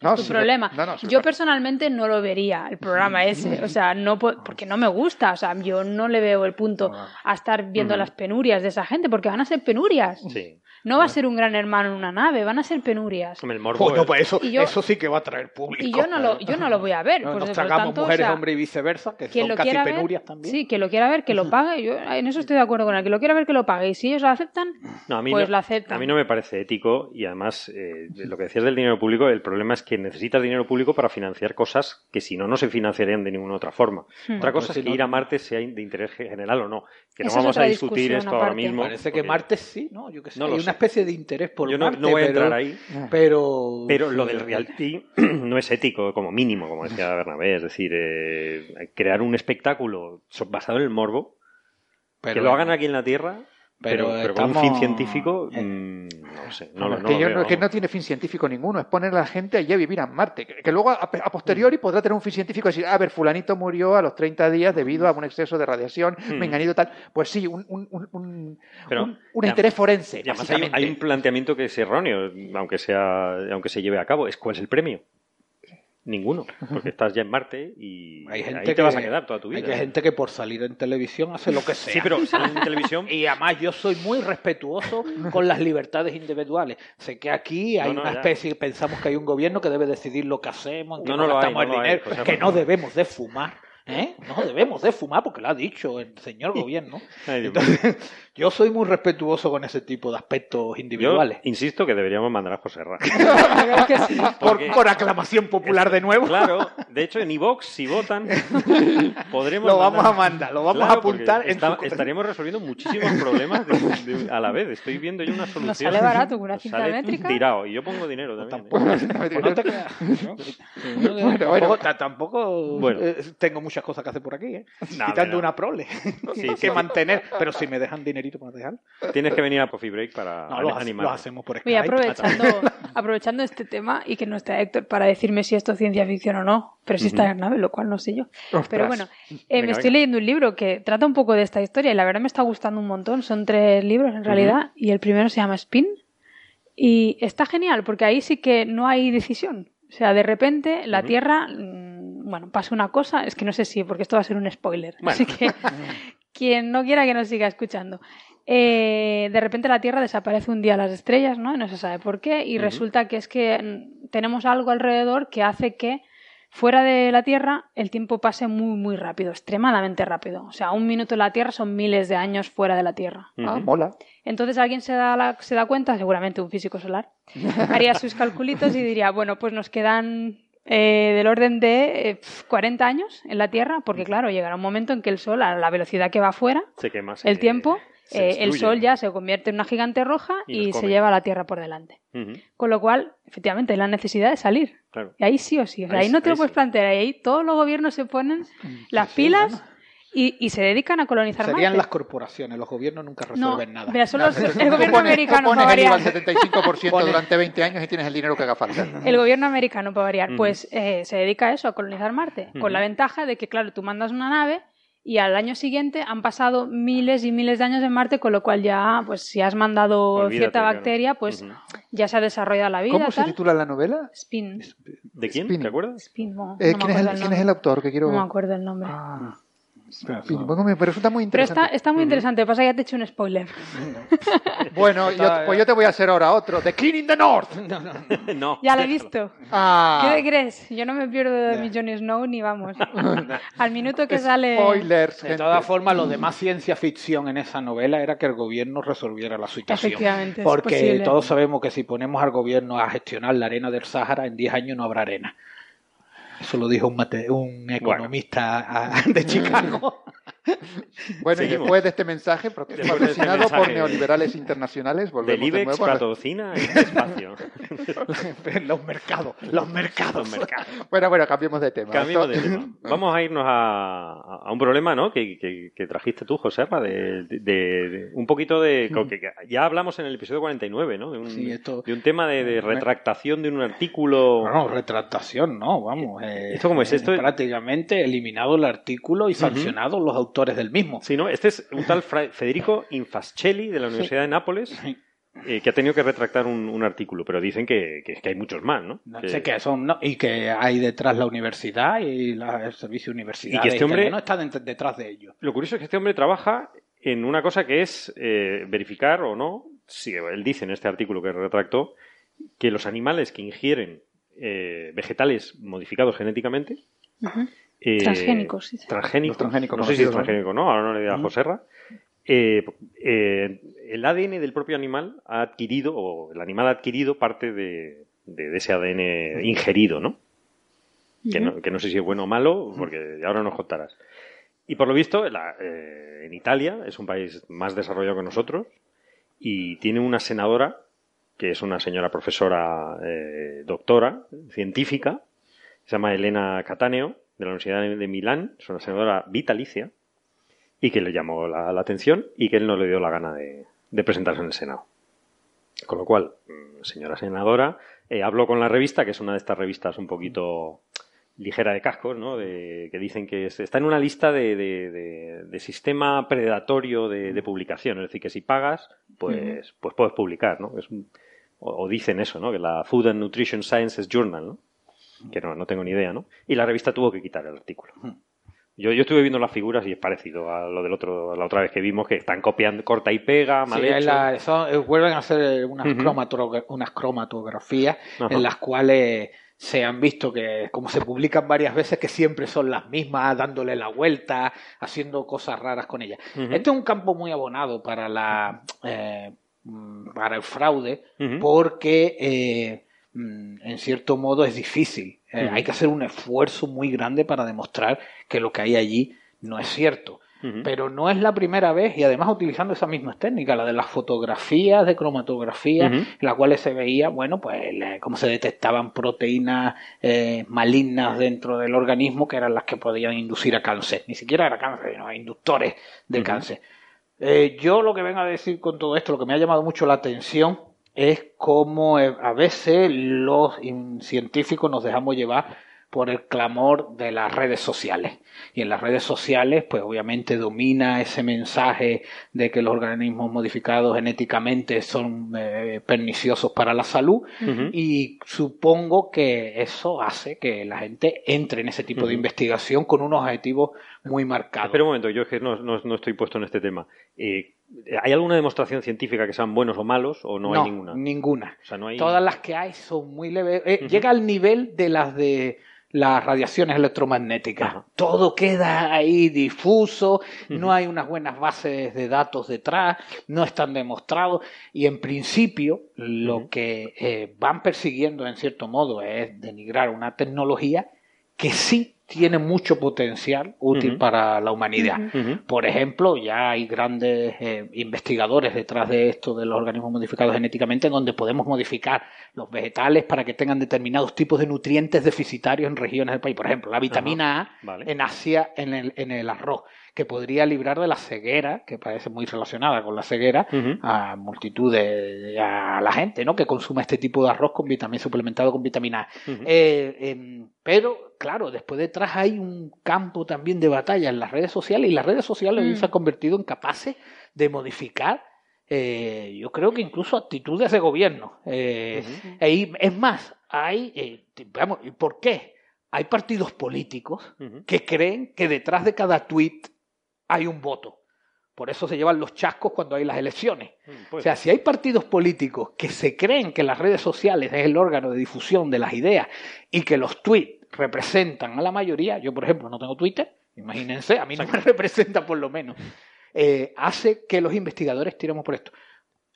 No, es tu problema. no, no, sí, yo personalmente no lo vería, el programa ese, o sea, no po- porque no me gusta, o sea, yo no le veo el punto a estar viendo Ujú. las penurias de esa gente, porque van a ser penurias. Sí. No va a ser un gran hermano en una nave, van a ser penurias. El morbo. Pues eso, Y yo- eso sí que va a traer público. Y yo no lo, yo no lo voy a ver. No, pues, nos tragamos tanto, o mujeres, sea, hombres y viceversa, que quien son lo casi quiera penurias ver, también. sí, que lo quiera ver, que lo pague. Yo en eso estoy de acuerdo con él. Que lo quiera ver, que lo pague. Y si ellos lo aceptan, No, a mí pues no, lo aceptan. A mí no me parece ético y además eh, lo que decías del dinero público, el problema es que necesitas dinero público para financiar cosas que si no, no se financiarían de ninguna otra forma. Hmm. Otra Pues cosa si es que no- ir a Marte sea de interés general o no. Que no vamos a discutir esto ahora mismo. Parece que porque Marte sí, ¿no? Yo qué sé. No hay sé. una especie de interés por Yo no, Marte, no voy a pero, entrar ahí. Pero, Pero lo del reality no es ético, como mínimo, como decía Bernabé. Es decir, eh, crear un espectáculo basado en el morbo, pero- que lo hagan aquí en la Tierra, pero, pero pero con un fin científico, mm, no sé. No, no que, lo yo veo, no, que vamos. no tiene fin científico ninguno, es poner a la gente allí a vivir en Marte. Que, que luego a, a posteriori podrá tener un fin científico, decir, a ver, fulanito murió a los 30 días debido a un exceso de radiación, Mm. menganito tal. Pues sí, un, un, un, un, Pero, un- un ya- interés forense. Y además hay, hay un planteamiento que es erróneo, aunque sea, aunque se lleve a cabo, es cuál es el premio. Ninguno, porque estás ya en Marte y Hay gente ahí te que, vas a quedar toda tu vida. Hay que gente que por salir en televisión hace lo que sea. Sí, pero en televisión. Y además yo soy muy respetuoso con las libertades individuales. Sé que aquí hay No, no, una ya. especie, pensamos que hay un gobierno que debe decidir lo que hacemos, en qué No, hay, gastamos el dinero, que no debemos de fumar. ¿Eh? No debemos de fumar porque lo ha dicho el señor gobierno. Entonces, yo soy muy respetuoso con ese tipo de aspectos Yo individuales. insisto que deberíamos mandar a José Ra. por, Porque- por aclamación popular de nuevo. Claro, de hecho en iVox si votan podremos Lo vamos mandar- a mandar, lo vamos Claro, a apuntar en está- su- estaríamos resolviendo muchísimos problemas de- de- a la vez. Estoy viendo yo una solución. Nos sale barato con una cinta sale métrica. Tirado y yo pongo dinero también. ¿eh? Pues. Yo tampoco, Bueno. eh, tengo muchas cosas que hacer por aquí, ¿eh? No, Quitando no. una prole Sí, que sí. mantener. Pero si me dejan dinerito para dejar, Tienes que venir a Coffee Break para no, lo, animar. lo hacemos por Skype. aprovechando, aprovechando este tema y que no está Héctor para decirme si esto es ciencia ficción o no, pero sí está en la nave, lo cual no sé yo. Pero bueno, eh, Venga, me estoy venga. leyendo un libro que trata un poco de esta historia y la verdad me está gustando un montón. Son tres libros en realidad y el primero se llama Spin y está genial porque ahí sí que no hay decisión. O sea, de repente la Tierra, mm, bueno, pasa una cosa, es que no sé si, porque esto va a ser un spoiler. Bueno. Así que quien no quiera que nos siga escuchando. Eh, de repente la Tierra desaparece un día a las estrellas, ¿no? Y no se sabe por qué. Y resulta que es que mm, tenemos algo alrededor que hace que fuera de la Tierra el tiempo pase muy, muy rápido, extremadamente rápido. O sea, un minuto en la Tierra son miles de años fuera de la Tierra. Mola. Entonces alguien se da, la- se da cuenta, seguramente un físico solar, haría sus calculitos y diría, bueno, pues nos quedan eh, del orden de eh, pf, 40 años en la Tierra, porque claro, llegará un momento en que el Sol, a la velocidad que va fuera, Se quema. se- el tiempo, se eh, el. Sol ya se convierte en una gigante roja Y se lleva a la Tierra por delante. Con lo cual, efectivamente, hay la necesidad de salir. Claro. Y ahí sí o sí. O sea, Ahí ahí, no te lo puedes sí. plantear. Ahí todos los gobiernos se ponen las pilas y, y se dedican a colonizar Serían Marte. las corporaciones, los gobiernos nunca No, resuelven nada. mira, solo Nada, el gobierno pones- americano pones para el IVA al variar. 75% Pones- durante 20 años y tienes el dinero que haga falta. El gobierno americano, para variar, pues eh, se dedica a eso, a colonizar Marte, con la ventaja de que, claro, tú mandas una nave y al año siguiente han pasado miles y miles de años en Marte, con lo cual ya, pues si has mandado Olvídate, cierta claro. bacteria, pues Ujú. ya se ha desarrollado la vida. ¿Cómo se tal. titula la novela? Spin. ¿De quién? Spinning. ¿Te acuerdas? Spin, no, Eh, no me ¿quién, es el, el quién es el autor? Que quiero... No me acuerdo el nombre. Ah, Me resulta muy Pero interesante. está, está muy interesante, pasa que ya te he hecho un spoiler. Bueno, yo, pues yo te voy a hacer ahora otro. The King in the North. no. Ya lo he visto. Ah, ¿Qué te crees? Yo no me pierdo de mi Jon Snow ni vamos. Al minuto que sale... spoilers. De todas formas, lo de más ciencia ficción en esa novela era que el gobierno resolviera la situación. Efectivamente, es Porque todos sabemos que si ponemos al gobierno a gestionar la arena del Sáhara, en 10 años no habrá arena. Eso lo dijo un, mate- un economista a- de Chicago. Bueno, y después de este mensaje, de este patrocinado por mensaje. neoliberales internacionales, volvemos Del de IBEX nuevo patrocina este espacio. los mercados, los mercados. Los mercados. Bueno, bueno, cambiemos de tema. Cambiemos de tema. Vamos a irnos a, a un problema, ¿no? Que, que- que trajiste tú, Joserra, de, de- de- un poquito de... que- ya hablamos en el episodio 49, ¿no? De un, Sí, esto- de un tema de, de retractación de un artículo... No, retractación, no, vamos. eh, ¿Esto cómo es? Esto- prácticamente eliminado el artículo y sancionado los autores del mismo. Sí, ¿no? Este es un tal Federico Infascelli de la Universidad de Nápoles eh, que ha tenido que retractar un, un artículo, pero dicen que, que- que hay muchos más, ¿no? No Que- sé qué son, ¿no? Y que hay detrás la universidad y la- el servicio universitario. Y que este hombre- no está detrás de ellos. Lo curioso es que este hombre trabaja en una cosa que es eh, verificar o no, si él dice en este artículo que retractó, que los animales que ingieren eh, vegetales modificados genéticamente... Eh, Transgénicos, sí. transgénicos, no sé si es transgénico o no, ahora no le dirá a Joserra. Eh, eh, el ADN del propio animal ha adquirido, o el animal ha adquirido parte de, de- de ese ADN ingerido, ¿no? Que, no, que no sé si es bueno o malo, porque ahora nos contarás. Y por lo visto, la- eh, en Italia, es un país más desarrollado que nosotros, y tiene una senadora, que es una señora profesora eh, doctora, científica, se llama Elena Cataneo, de la Universidad de Milán, es una senadora vitalicia, y que le llamó la, atención y que él no le dio la gana de, de presentarse en el Senado. Con lo cual, mm, señora senadora, eh, habló con la revista, que es una de estas revistas un poquito ligera de cascos, ¿no? De- que dicen que es- está en una lista de, de- sistema predatorio de, de publicación. Es decir, que si pagas, pues, pues puedes publicar, ¿no? Es un- o, o dicen eso, ¿no? Que la Food and Nutrition Sciences Journal, ¿no? Que no, no tengo ni idea, ¿no? Y la revista tuvo que quitar el artículo. Yo, yo estuve viendo las figuras y es parecido a lo del otro, la otra vez que vimos, que están copiando, corta y pega, mal Sí, hecho. la- son- eh, vuelven a hacer unas, cromatogra- unas cromatografías en las cuales se han visto que, como se publican varias veces, que siempre son las mismas, dándole la vuelta, haciendo cosas raras con ellas. Este es un campo muy abonado para la eh, para el fraude, porque eh, mm, en cierto modo es difícil. Eh, hay que hacer un esfuerzo muy grande para demostrar que lo que hay allí no es cierto. Pero no es la primera vez, y además utilizando esa misma técnica, la de las fotografías de cromatografía, en las cuales se veía, bueno, pues cómo se detectaban proteínas eh, malignas dentro del organismo que eran las que podían inducir a cáncer. Ni siquiera era cáncer, sino inductores de cáncer. Eh, yo lo que vengo a decir con todo esto, lo que me ha llamado mucho la atención, es cómo eh, a veces los científicos nos dejamos llevar por el clamor de las redes sociales. Y en las redes sociales, pues obviamente domina ese mensaje de que los organismos modificados genéticamente son eh, perniciosos para la salud y supongo que eso hace que la gente entre en ese tipo de investigación con unos objetivos muy marcados. Espera un momento, yo que no, no, estoy puesto en este tema. Eh, ¿Hay alguna demostración científica que sean buenos o malos o no, hay ninguna? Ninguna. Todas las que hay son muy leves. Eh, llega al nivel de las de las radiaciones electromagnéticas. Todo queda ahí difuso, no hay unas buenas bases de datos detrás, no están demostrados y en principio lo que eh, van persiguiendo en cierto modo es denigrar una tecnología que sí tiene mucho potencial útil para la humanidad. Por ejemplo, ya hay grandes eh, investigadores detrás de esto de los organismos modificados genéticamente, en donde podemos modificar los vegetales para que tengan determinados tipos de nutrientes deficitarios en regiones del país. Por ejemplo, la vitamina A en Asia en el, en el arroz que podría librar de la ceguera, que parece muy relacionada con la ceguera, a multitud de, a la gente, ¿no? Que consume este tipo de arroz con vitamina suplementado con vitamina A. Eh, em, pero, claro, después detrás hay un campo también de batalla en las redes sociales y las redes sociales mm. se han convertido en capaces de modificar eh, yo creo que incluso actitudes de gobierno. Eh, es más, hay, eh, vamos, ¿y por qué? Hay partidos políticos que creen que detrás de cada tuit hay un voto. Por eso se llevan los chascos cuando hay las elecciones. Mm, o sea, si hay partidos políticos que se creen que las redes sociales es el órgano de difusión de las ideas y que los tweets representan a la mayoría, yo por ejemplo no tengo Twitter, imagínense, a mí no me representa por lo menos, eh, hace que los investigadores tiremos por esto.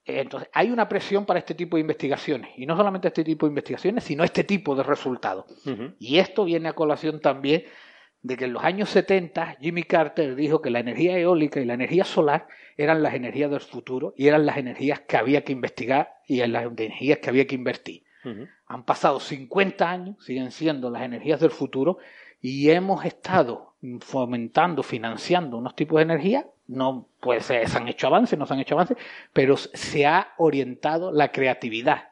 Entonces, hay una presión para este tipo de investigaciones, y no solamente este tipo de investigaciones, sino este tipo de resultados. Y esto viene a colación también de que en los años 70 Jimmy Carter dijo que la energía eólica y la energía solar eran las energías del futuro y eran las energías que había que investigar y las energías que había que invertir. Han pasado 50 años, siguen siendo las energías del futuro y hemos estado fomentando, financiando unos tipos de energía, no pues se han hecho avances, no se han hecho avances, pero se ha orientado la creatividad.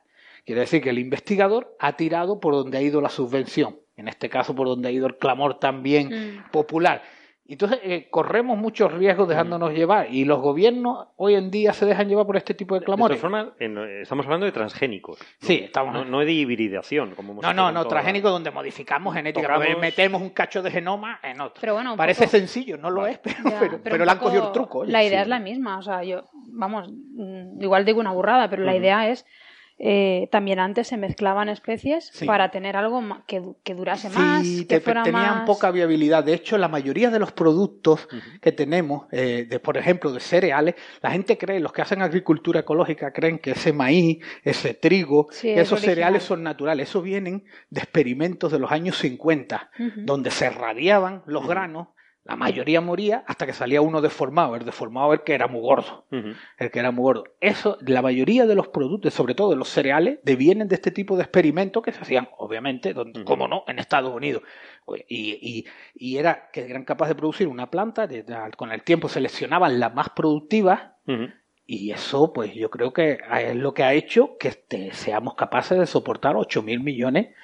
Quiere decir que el investigador ha tirado por donde ha ido la subvención en este caso por donde ha ido el clamor también mm. popular. Entonces eh, corremos muchos riesgos dejándonos mm. llevar y los gobiernos hoy en día se dejan llevar por este tipo de clamores. De forma, estamos hablando de transgénicos. Sí, estamos. No, de hibridación, como No, no, no, transgénicos donde modificamos genética, metemos un cacho de genoma en otro. Pero bueno, Parece sencillo, no lo es, pero, pero, le han cogido el truco. la idea es la misma, o sea, yo, vamos, igual digo una burrada, pero la idea es eh, también antes se mezclaban especies para tener algo que, que durase más. Que tenían poca viabilidad. De hecho, la mayoría de los productos que tenemos, eh, de, por ejemplo, de cereales, la gente cree, los que hacen agricultura ecológica creen que ese maíz, ese trigo, esos cereales son naturales. Eso vienen de experimentos de los años 50, donde se radiaban los granos la mayoría moría hasta que salía uno deformado, el deformado el que era muy gordo, el que era muy gordo. Eso, la mayoría de los productos, sobre todo de los cereales, devienen de este tipo de experimentos que se hacían, obviamente, donde, como no, en Estados Unidos. Y, y, era que eran capaces de producir una planta, con el tiempo seleccionaban las más productivas, y eso, pues yo creo que es lo que ha hecho que este, seamos capaces de soportar 8 mil millones de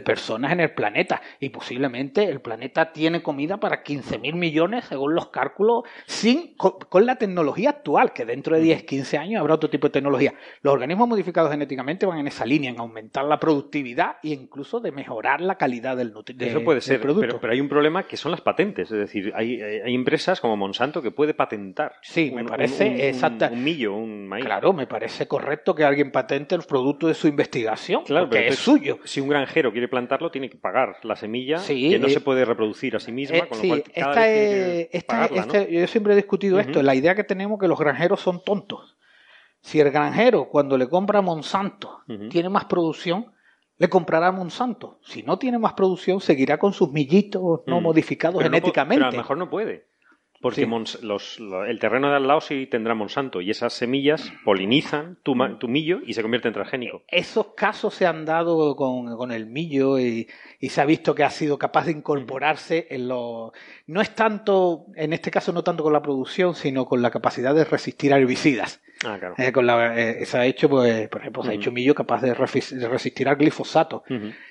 personas en el planeta y posiblemente el planeta tiene comida para 15 mil millones según los cálculos sin, con, la tecnología actual, que dentro de 10, 15 años habrá otro tipo de tecnología. Los organismos modificados genéticamente van en esa línea, en aumentar la productividad e incluso de mejorar la calidad del nutriente. Eso puede ser, pero, pero, hay un problema que son las patentes, es decir, hay, hay empresas como Monsanto que puede patentar. Sí, me parece exacta. Un, millo, un maíz. Claro, me parece correcto que alguien patente el producto de su investigación, claro, porque es suyo. Si un granjero quiere plantarlo tiene que pagar la semilla, Sí, que no eh, se puede reproducir a sí misma, Eh, con lo sí, cual cada esta vez tiene es- que esta- pagarla, ¿no? este- yo siempre he discutido esto, la idea que tenemos que los granjeros son tontos. Si el granjero cuando le compra a Monsanto tiene más producción, le comprará a Monsanto. Si no tiene más producción, seguirá con sus millitos no Mm. modificados Pero no po- genéticamente. pero a lo mejor no puede. Porque Sí. Mons- los- lo- el terreno de al lado sí tendrá Monsanto y esas semillas polinizan tu, ma- tu millo y se convierte en transgénico. Esos casos se han dado con, con el millo y, y se ha visto que ha sido capaz de incorporarse en los... No es tanto, en este caso no tanto con la producción, sino con la capacidad de resistir a herbicidas. Ah, claro. Eh, con la, eh, se ha hecho, pues, por ejemplo, se ha Ujú. hecho millo capaz de, resistir al glifosato.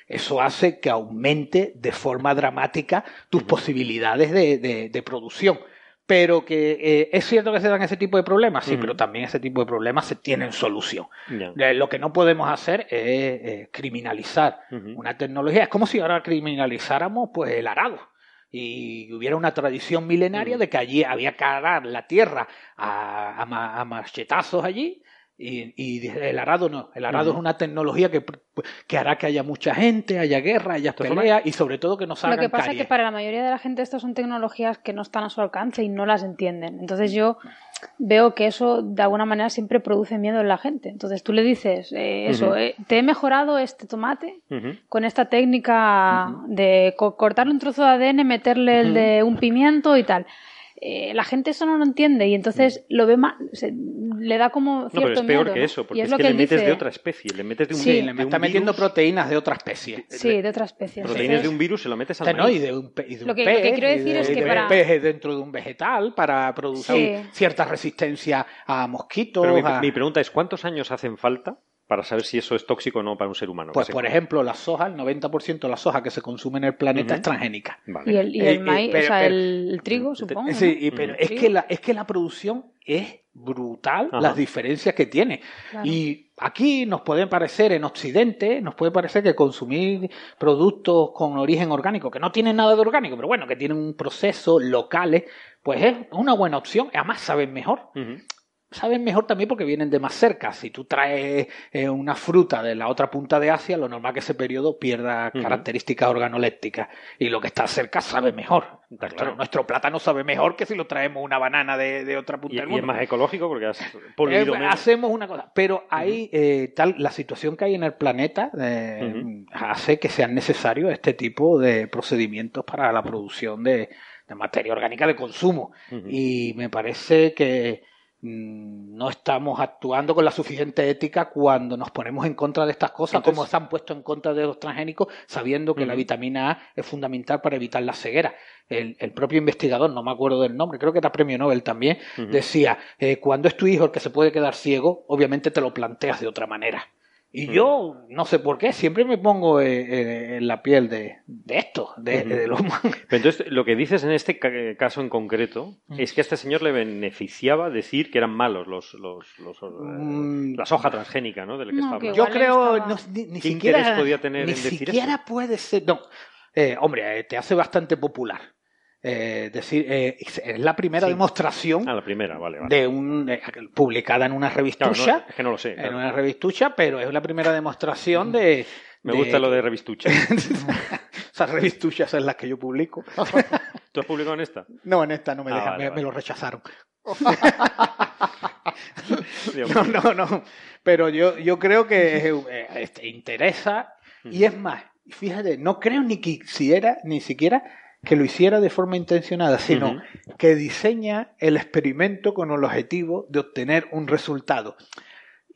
Eso hace que aumente de forma dramática tus posibilidades de, de- de producción. Pero que eh, es cierto que se dan ese tipo de problemas, sí, pero también ese tipo de problemas se tienen solución. Eh, Lo que no podemos hacer es eh, criminalizar una tecnología. Es como si ahora criminalizáramos pues el arado y hubiera una tradición milenaria de que allí había que arar la tierra a, a machetazos allí. Y, y el arado no, el arado es una tecnología que, que hará que haya mucha gente, haya guerra, haya todas formas- pelea y sobre todo que no Lo salgan que pasa es que para la mayoría de la gente estas son tecnologías que no están a su alcance y no las entienden. Entonces yo veo que eso de alguna manera siempre produce miedo en la gente. Entonces tú le dices, eh, eso, eh, te he mejorado este tomate con esta técnica de co- cortarle un trozo de ADN, meterle el de un pimiento y tal. Eh, la gente eso no lo entiende y entonces lo ve mal, se- le da como Mm. No, cierto pero es peor miedo, que ¿no? eso, porque es es, lo que, que le metes de dice- otra especie, le metes de un, Sí, de le un está metiendo virus, proteínas de otra especie. Sí, de otra especie. proteínas de un virus se lo metes al No, maíz. y de un, pe- y de un Lo que- pez, lo que quiero y decir de- es que de para- un pez dentro de un vegetal para producir Sí. cierta resistencia a mosquitos. Pero mi, a- mi pregunta es, ¿cuántos años hacen falta para saber si eso es tóxico o no para un ser humano? Pues por ejemplo, la soja, el 90% de la soja que se consume en el planeta es transgénica. Vale. Y el, y Eh, el eh, maíz, pero- o sea, pero- el, el trigo, supongo. Sí, ¿no? y- pero es que, la, es que la producción es brutal, Ajá. las diferencias que tiene. Claro. Y aquí nos puede parecer, en Occidente, nos puede parecer que consumir productos con origen orgánico, que no tienen nada de orgánico, pero bueno, que tienen un proceso locales, pues es una buena opción. Además, saben mejor. Saben mejor también porque vienen de más cerca. Si tú traes eh, una fruta de la otra punta de Asia, lo normal que ese periodo pierda características organolépticas. Y lo que está cerca sabe mejor. Nuestro, claro. nuestro plátano sabe mejor que si lo traemos una banana de, de otra punta Y, del y es mundo. más ecológico porque has Eh, poluido pues, menos. hacemos una cosa, pero ahí eh, tal la situación que hay en el planeta eh, hace que sean necesarios este tipo de procedimientos para la producción de, de materia orgánica de consumo y me parece que no estamos actuando con la suficiente ética cuando nos ponemos en contra de estas cosas, Entonces- como se han puesto en contra de los transgénicos, sabiendo que la vitamina A es fundamental para evitar la ceguera. El, el propio investigador, no me acuerdo del nombre, creo que era premio Nobel también, decía, eh, cuando es tu hijo el que se puede quedar ciego, obviamente te lo planteas de otra manera. Y Ujú. yo, no sé por qué, siempre me pongo eh, eh, en la piel de, de esto, de, de los Pero entonces, lo que dices en este ca- caso en concreto Mm. es que a este señor le beneficiaba decir que eran malos los, los, los- eh, Mm. la soja transgénica, ¿no? Del que No, estaba que hablando. Yo creo, estaba- no, ni, ni ¿Qué siquiera, interés podía tener ni en decir siquiera eso? puede ser, no, Eh, hombre, eh, te hace bastante popular. Eh, decir, eh, es la primera Sí. demostración Ah, la primera, vale, vale. de un eh, publicada en una Claro, revistucha, no, es que no lo sé. en claro. una revistucha, pero es la primera demostración de, Me de- gusta lo de revistucha. esas revistuchas en las que yo publico. ¿Tú has publicado en esta? No, en esta no me Ah, dejan, vale, me, lo rechazaron. No, no, no. Pero yo, yo creo que eh, este, interesa. Y es más, fíjate, no creo ni que quisiera, ni siquiera que lo hiciera de forma intencionada, sino que diseña el experimento con el objetivo de obtener un resultado.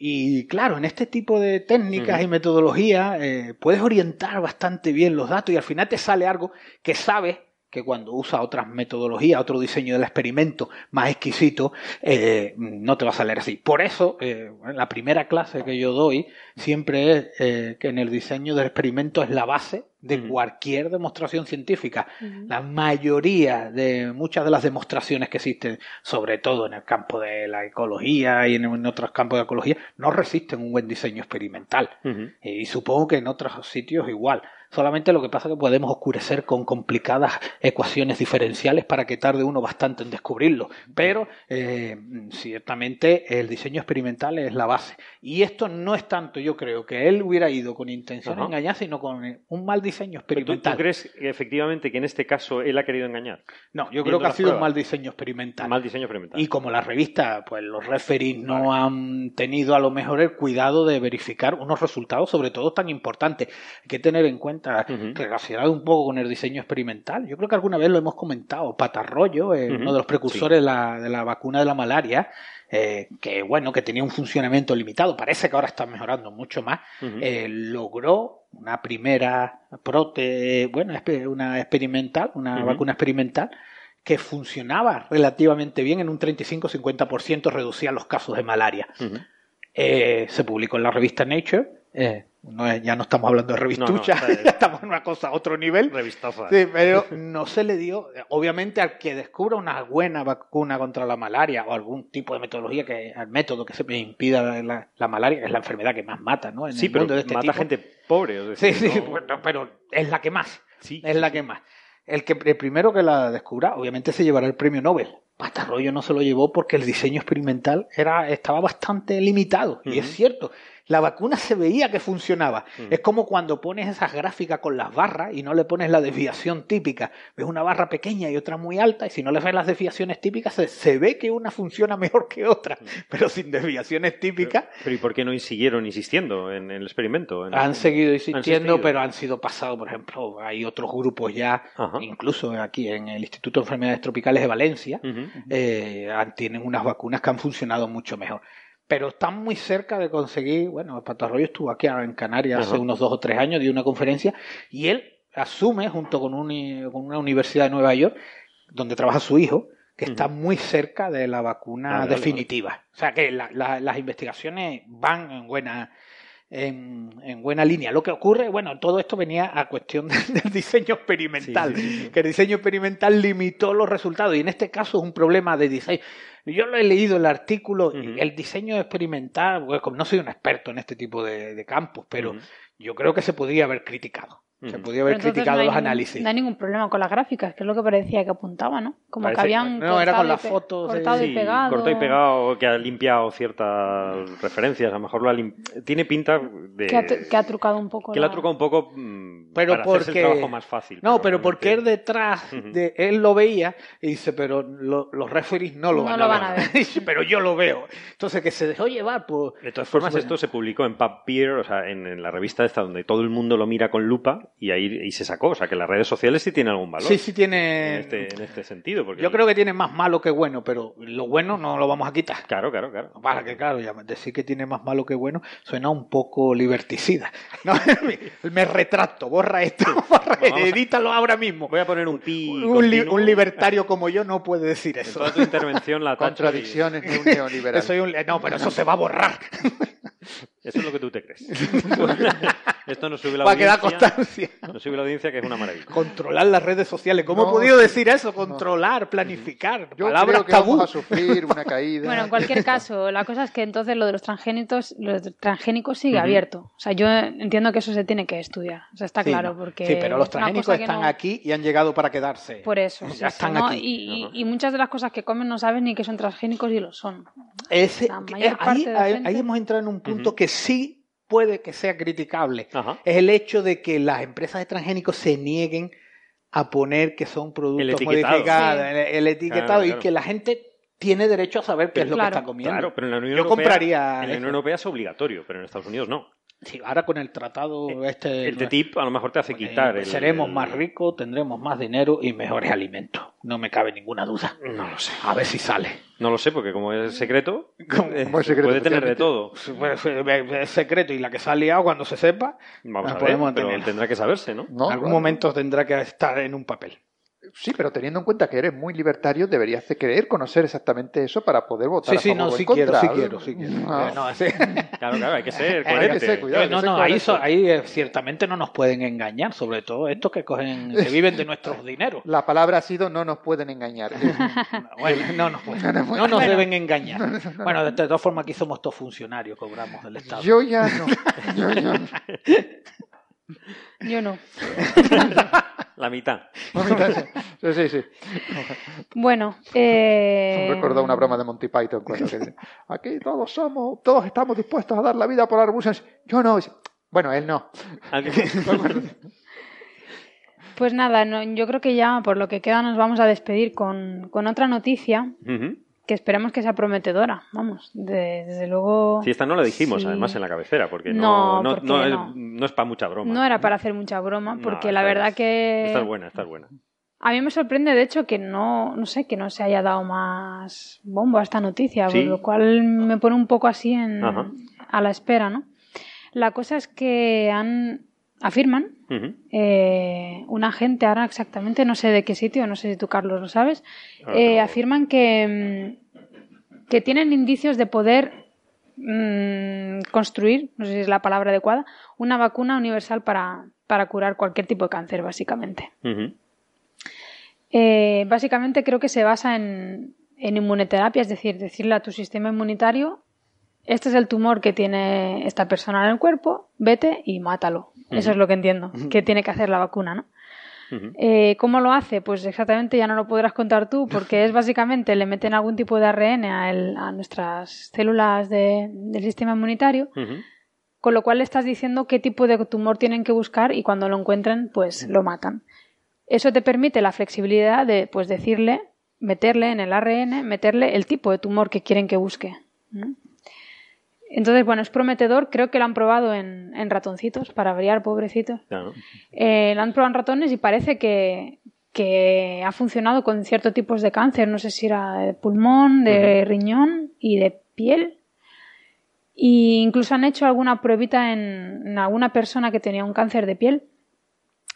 Y claro, en este tipo de técnicas y metodologías eh, puedes orientar bastante bien los datos y al final te sale algo que sabes que cuando usa otras metodologías, otro diseño del experimento más exquisito, eh, no te va a salir así. Por eso, eh, la primera clase que yo doy siempre es eh, que en el diseño del experimento es la base de cualquier demostración científica. La mayoría de muchas de las demostraciones que existen, sobre todo en el campo de la ecología y en, en otros campos de ecología, no resisten un buen diseño experimental. Y supongo que en otros sitios igual. Solamente lo que pasa es que podemos oscurecer con complicadas ecuaciones diferenciales para que tarde uno bastante en descubrirlo. Pero eh, ciertamente el diseño experimental es la base. Y esto no es tanto, yo creo, que él hubiera ido con intención de engañar, sino con un mal diseño experimental. ¿Tú, crees efectivamente que en este caso él ha querido engañar? No, yo creo que ha sido un mal diseño experimental. Mal diseño experimental. Y como la revista, pues los referees no han tenido a lo mejor el cuidado de verificar unos resultados, sobre todo tan importantes. Hay que tener en cuenta, relacionado un poco con el diseño experimental, yo creo que alguna vez lo hemos comentado, Patarroyo, eh, uno de los precursores de, la, de la vacuna de la malaria, eh, que bueno, que tenía un funcionamiento limitado, parece que ahora está mejorando mucho más, eh, logró una primera prote, bueno, una experimental, una vacuna experimental, que funcionaba relativamente bien en un 35-50% reducía los casos de malaria. Eh, se publicó en la revista Nature. Eh, no ya no estamos hablando de revistucha, ya estamos en una cosa a otro nivel. Revistaza. Sí, pero no se le dio, obviamente al que descubra una buena vacuna contra la malaria o algún tipo de metodología que, al método que se impida la, malaria, es la enfermedad que más mata, ¿no? En sí, pero de este mata gente pobre. sí, sí, pero es la que más. Sí, es la que más. El, que, el primero que la descubra, obviamente se llevará el premio Nobel. Patarroyo no se lo llevó porque el diseño experimental era, estaba bastante limitado. Y es cierto, la vacuna se veía que funcionaba. Mm. Es como cuando pones esas gráficas con las barras y no le pones la desviación típica. Ves una barra pequeña y otra muy alta y si no le ves las desviaciones típicas se, ve que una funciona mejor que otra, mm. pero sin desviaciones típicas. Pero, ¿y por qué no siguieron insistiendo en, el experimento? han seguido insistiendo, pero han sido pasados, por ejemplo, hay otros grupos ya, incluso aquí en el Instituto de Enfermedades Tropicales de Valencia, eh, tienen unas vacunas que han funcionado mucho mejor pero están muy cerca de conseguir, bueno, Pato Arroyo estuvo aquí en Canarias hace unos dos o tres años, dio una conferencia, y él asume, junto con, una universidad de Nueva York, donde trabaja su hijo, que está muy cerca de la vacuna definitiva. O sea que las investigaciones van en buena, en, buena línea. Lo que ocurre, bueno, todo esto venía a cuestión del diseño experimental, que el diseño experimental limitó los resultados y en este caso es un problema de diseño. Yo lo he leído el artículo, el diseño experimental, pues, no soy un experto en este tipo de, campos, pero yo creo que se podría haber criticado. Se podía haber criticado los análisis. No hay ningún problema con las gráficas, que es lo que parecía que apuntaba, ¿no? Como que habían. No, era con las fotos. Cortado y pegado. Cortado y pegado, que ha limpiado ciertas referencias. A lo mejor lo ha tiene pinta de. Que ha, trucado un poco. Que la... ha trucado un poco. Mm, pero para porque. El trabajo más fácil. No, pero, porque él detrás. de Él lo veía y dice, pero los referees no lo, van, a ver. pero yo lo veo. Entonces, que se dejó llevar. Pues, de todas formas, esto se publicó en Papier, o sea, en, la revista esta, donde todo el mundo lo mira con lupa y ahí y se sacó. O sea, que las redes sociales sí tienen algún valor. Sí, sí tiene. En este, en este sentido. Porque Yo creo que tiene más malo que bueno, pero lo bueno no lo vamos a quitar. Claro, claro, claro. Para que, claro, ya decir que tiene más malo que bueno suena un poco liberticida. No, me retracto, borra esto, edítalo ahora mismo. Voy a poner un pi. Un, libertario como yo no puede decir eso. toda tu intervención la Contradicciones de un neoliberal. no, pero eso se va a borrar. Eso es lo que tú te crees. Esto nos sube la Va audiencia. a quedar constancia. Nos sube la audiencia que es una maravilla. Controlar las redes sociales. ¿Cómo he podido decir eso? Controlar, planificar. Yo creo que vamos a sufrir una caída. Bueno, en cualquier caso, la cosa es que entonces lo de los transgénicos, los transgénicos sigue abierto. O sea, yo entiendo que eso se tiene que estudiar. O sea, está claro. porque sí, pero los transgénicos están aquí y han llegado para quedarse. Por eso. Ya están aquí. Y, muchas de las cosas que comen no saben ni que son transgénicos y lo son. Ese, ahí, ahí, hemos entrado en un punto que sí puede que sea criticable. Es el hecho de que las empresas de transgénicos se nieguen a poner que son productos modificados, el, etiquetado, y que la gente tiene derecho a saber qué es lo que está comiendo. Claro, pero en la Unión Yo Europea, compraría. En la Unión Europea es obligatorio, pero en Estados Unidos no. Sí, ahora con el tratado eh, este... El TTIP a lo mejor te hace quitar... El, seremos más ricos, tendremos más dinero y mejores alimentos. No me cabe ninguna duda. No lo sé. A ver si sale. No lo sé, porque como es secreto, eh, puede tener de todo. Es secreto y la que se ha liado cuando se sepa, Vamos a ver, pero tendrá que saberse, ¿no? En algún momento tendrá que estar en un papel. Sí, pero teniendo en cuenta que eres muy libertario, deberías de querer conocer exactamente eso para poder votar. Sí, sí, no, sí quiero, sí quiero, sí quiero. Ah. No, Claro, claro, hay que ser coherente. no, no, ahí, ahí eh, ciertamente no nos pueden engañar, sobre todo estos que cogen, que viven de nuestros dineros. La palabra ha sido no nos pueden engañar. bueno, no nos, pueden, no nos deben engañar. bueno, de todas formas aquí somos todos funcionarios, cobramos del Estado. Yo ya no. Yo ya no. Yo no. La mitad. Sí, sí, sí. Bueno, eh... Me recordó una broma de Monty Python cuando que dice, aquí todos somos, todos estamos dispuestos a dar la vida por la revolución. Yo no. Bueno, él no. Pues nada, no, yo creo que ya por lo que queda nos vamos a despedir con, con otra noticia. Que esperemos que sea prometedora. Vamos, de- desde luego. Sí, esta no la dijimos Sí. además en la cabecera, porque No, no, no, porque no es, no. no es para mucha broma. No era para hacer mucha broma, porque la verdad es- que. Esta es buena, esta es buena. A mí me sorprende, de hecho, que no, no sé, que no se haya dado más bombo a esta noticia, Sí. lo cual me pone un poco así en, Ajá. a la espera, ¿no? La cosa es que han, afirman, Ujú. eh, un agente, ahora exactamente, no sé de qué sitio, no sé si tú, Carlos, lo sabes, Ahora eh, afirman que, mm, que tienen indicios de poder mm, construir, no sé si es la palabra adecuada, una vacuna universal para, para curar cualquier tipo de cáncer, básicamente. Eh, básicamente creo que se basa en, en inmunoterapia, es decir, decirle a tu sistema inmunitario, este es el tumor que tiene esta persona en el cuerpo, vete y mátalo. Eso es lo que entiendo, que tiene que hacer la vacuna, ¿no? Eh, ¿Cómo lo hace? Pues exactamente ya no lo podrás contar tú, porque es básicamente le meten algún tipo de ARN a, el- a nuestras células de- del sistema inmunitario, con lo cual le estás diciendo qué tipo de tumor tienen que buscar y cuando lo encuentren, pues lo matan. Eso te permite la flexibilidad de pues decirle, meterle en el ARN, meterle el tipo de tumor que quieren que busque. ¿no? Entonces, bueno, es prometedor, creo que lo han probado en, en ratoncitos, para variar, pobrecitos. Claro. Eh, lo han probado en ratones y parece que, que ha funcionado con ciertos tipos de cáncer, no sé si era de pulmón, de riñón y de piel. Y incluso han hecho alguna pruebita en, en alguna persona que tenía un cáncer de piel,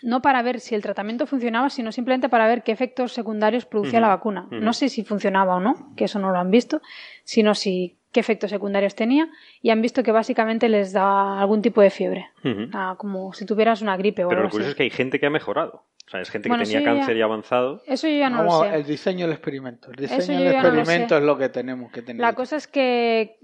no para ver si el tratamiento funcionaba, sino simplemente para ver qué efectos secundarios producía la vacuna. No sé si funcionaba o no, que eso no lo han visto, sino si qué efectos secundarios tenía y han visto que básicamente les da algún tipo de fiebre. Ah, como si tuvieras una gripe o Pero algo lo curioso así. es que hay gente que ha mejorado. O sea, es gente Bueno, que tenía ya- cáncer y avanzado. Eso yo ya no Vamos, lo sé. el diseño del experimento. El diseño del no lo experimento es lo que tenemos que tener. La cosa es que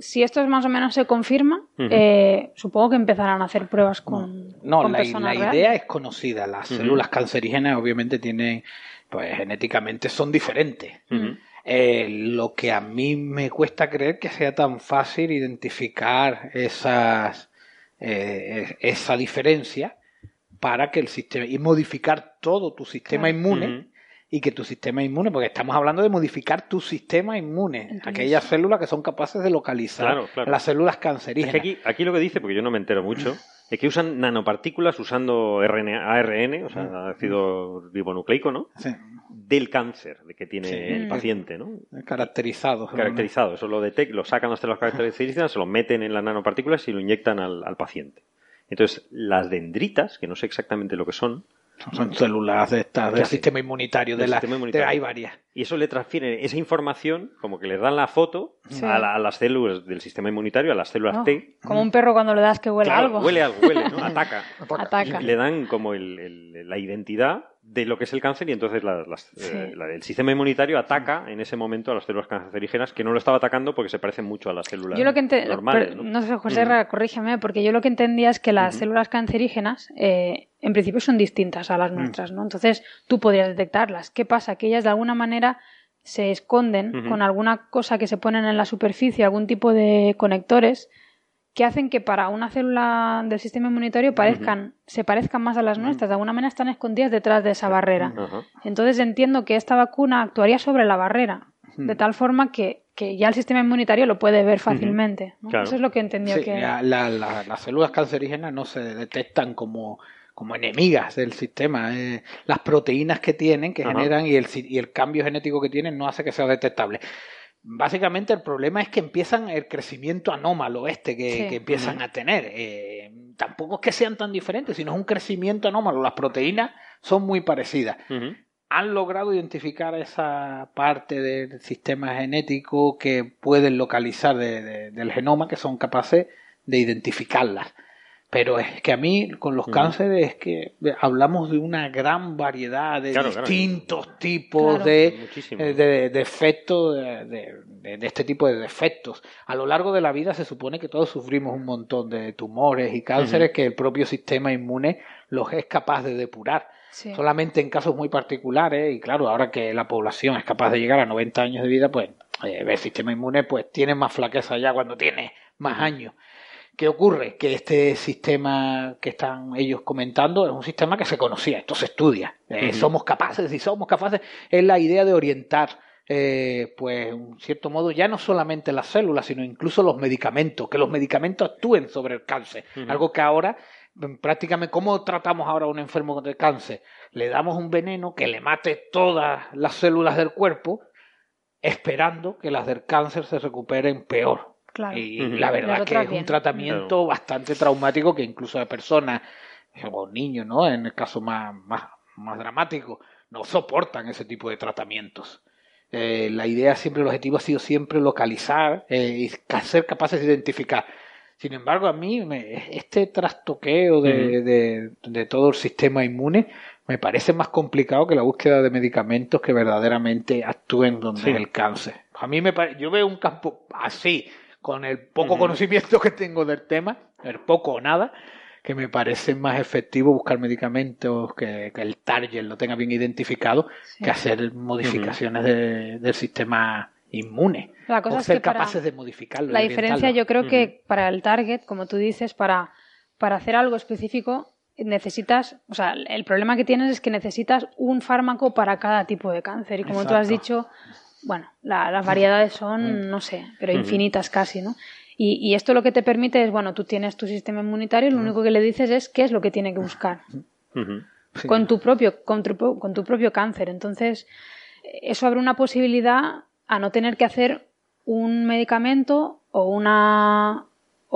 si esto más o menos se confirma, eh, supongo que empezarán a hacer pruebas con, No, con la, personas la idea es conocida. Las células cancerígenas obviamente tienen, pues genéticamente son diferentes. Eh, lo que a mí me cuesta creer que sea tan fácil identificar esas, eh, esa diferencia para que el sistema y modificar todo tu sistema Claro. inmune y que tu sistema inmune, porque estamos hablando de modificar tu sistema inmune, Entonces- aquellas células que son capaces de localizar Claro, claro. las células Es cancerígenas. que aquí, aquí lo que dice, porque yo no me entero mucho, es que usan nanopartículas usando RNA, ARN, o sea, ácido ribonucleico, ¿no? Sí, Del cáncer de que tiene Sí. el paciente, ¿no? caracterizados. Caracterizado. Eso lo detectan, lo sacan las células características, se lo meten en las nanopartículas y lo inyectan al, al paciente. Entonces, las dendritas, que no sé exactamente lo que son, Son células de estas, del sistema inmunitario. Del de la, sistema inmunitario. de- hay varias. y eso le transfiere esa información, como que les dan la foto Sí. a, la- a las células del sistema inmunitario, a las células Oh, T. Como un perro cuando le das que huele Claro, algo. Huele algo, huele, ¿no? Ataca. Ataca. Y le dan como el- el- la identidad de lo que es el cáncer y entonces la- las- Sí. eh, la- el sistema inmunitario ataca en ese momento a las células cancerígenas que no lo estaba atacando porque se parecen mucho a las células Yo lo que normales. pero- ¿no? no sé, José, Ujú. corrígeme, porque yo lo que entendía es que las células cancerígenas eh, en principio son distintas a las Mm. nuestras, ¿no? Entonces tú podrías detectarlas. ¿Qué pasa? Que ellas de alguna manera se esconden con alguna cosa que se ponen en la superficie, algún tipo de conectores que hacen que para una célula del sistema inmunitario parezcan, se parezcan más a las nuestras, de alguna manera están escondidas detrás de esa barrera. Entonces entiendo que esta vacuna actuaría sobre la barrera, de tal forma que, que ya el sistema inmunitario lo puede ver fácilmente. ¿no? Claro. Eso es lo que entendía Sí, que... la- la- la- las células cancerígenas no se detectan como, como enemigas del sistema. eh, las proteínas que tienen, que Ajá. generan, y el, si- y el cambio genético que tienen no hace que sea detectable. Básicamente el problema es que empiezan el crecimiento anómalo este que, Sí. que empiezan a tener. Eh, tampoco es que sean tan diferentes, sino es un crecimiento anómalo. Las proteínas son muy parecidas han logrado identificar esa parte del sistema genético que pueden localizar de- de- del genoma, que son capaces de identificarlas. Pero es que a mí, con los cánceres, es que hablamos de una gran variedad de distintos tipos de, de, de, efectos, de, de, este tipo de defectos. A lo largo de la vida se supone que todos sufrimos un montón de tumores y cánceres que el propio sistema inmune los es capaz de depurar. Solamente en casos muy particulares, y claro, ahora que la población es capaz de llegar a 90 años de vida, pues eh, el sistema inmune pues tiene más flaqueza ya cuando tiene más años. ¿Qué ocurre? Que este sistema que están ellos comentando es un sistema que se conocía, esto se estudia. Eh, somos capaces, y somos capaces, es la idea de orientar, eh, pues, en cierto modo, ya no solamente las células, sino incluso los medicamentos, que los medicamentos actúen sobre el cáncer. Algo que ahora, mm, prácticamente, ¿cómo tratamos ahora a un enfermo de cáncer? Le damos un veneno que le mate todas las células del cuerpo, esperando que las del cáncer se recuperen peor. Y la verdad que es un tratamiento bastante traumático que incluso a personas o niños, ¿no? En el caso más, más, más dramático, no soportan ese tipo de tratamientos. Eh, la idea siempre, el objetivo ha sido siempre localizar eh, y ser capaces de identificar. Sin embargo, a mí este trastoqueo de, de, todo el sistema inmune me parece más complicado que la búsqueda de medicamentos que verdaderamente actúen donde el cáncer. A mí me yo veo un campo así, con el poco conocimiento que tengo del tema, el poco o nada, que me parece más efectivo buscar medicamentos que, el target lo tenga bien identificado que hacer modificaciones del sistema inmune. La cosa o es ser capaces de modificarlo. La diferencia yo creo que para el target, como tú dices, para, para hacer algo específico necesitas, o sea, el problema que tienes es que necesitas un fármaco para cada tipo de cáncer. Y como tú has dicho, bueno, las variedades son, no sé, pero infinitas casi, ¿no? Y, esto lo que te permite es, bueno, tú tienes tu sistema inmunitario y lo único que le dices es qué es lo que tiene que buscar. Con tu propio, con tu, con tu propio cáncer. Entonces, eso abre una posibilidad a no tener que hacer un medicamento o una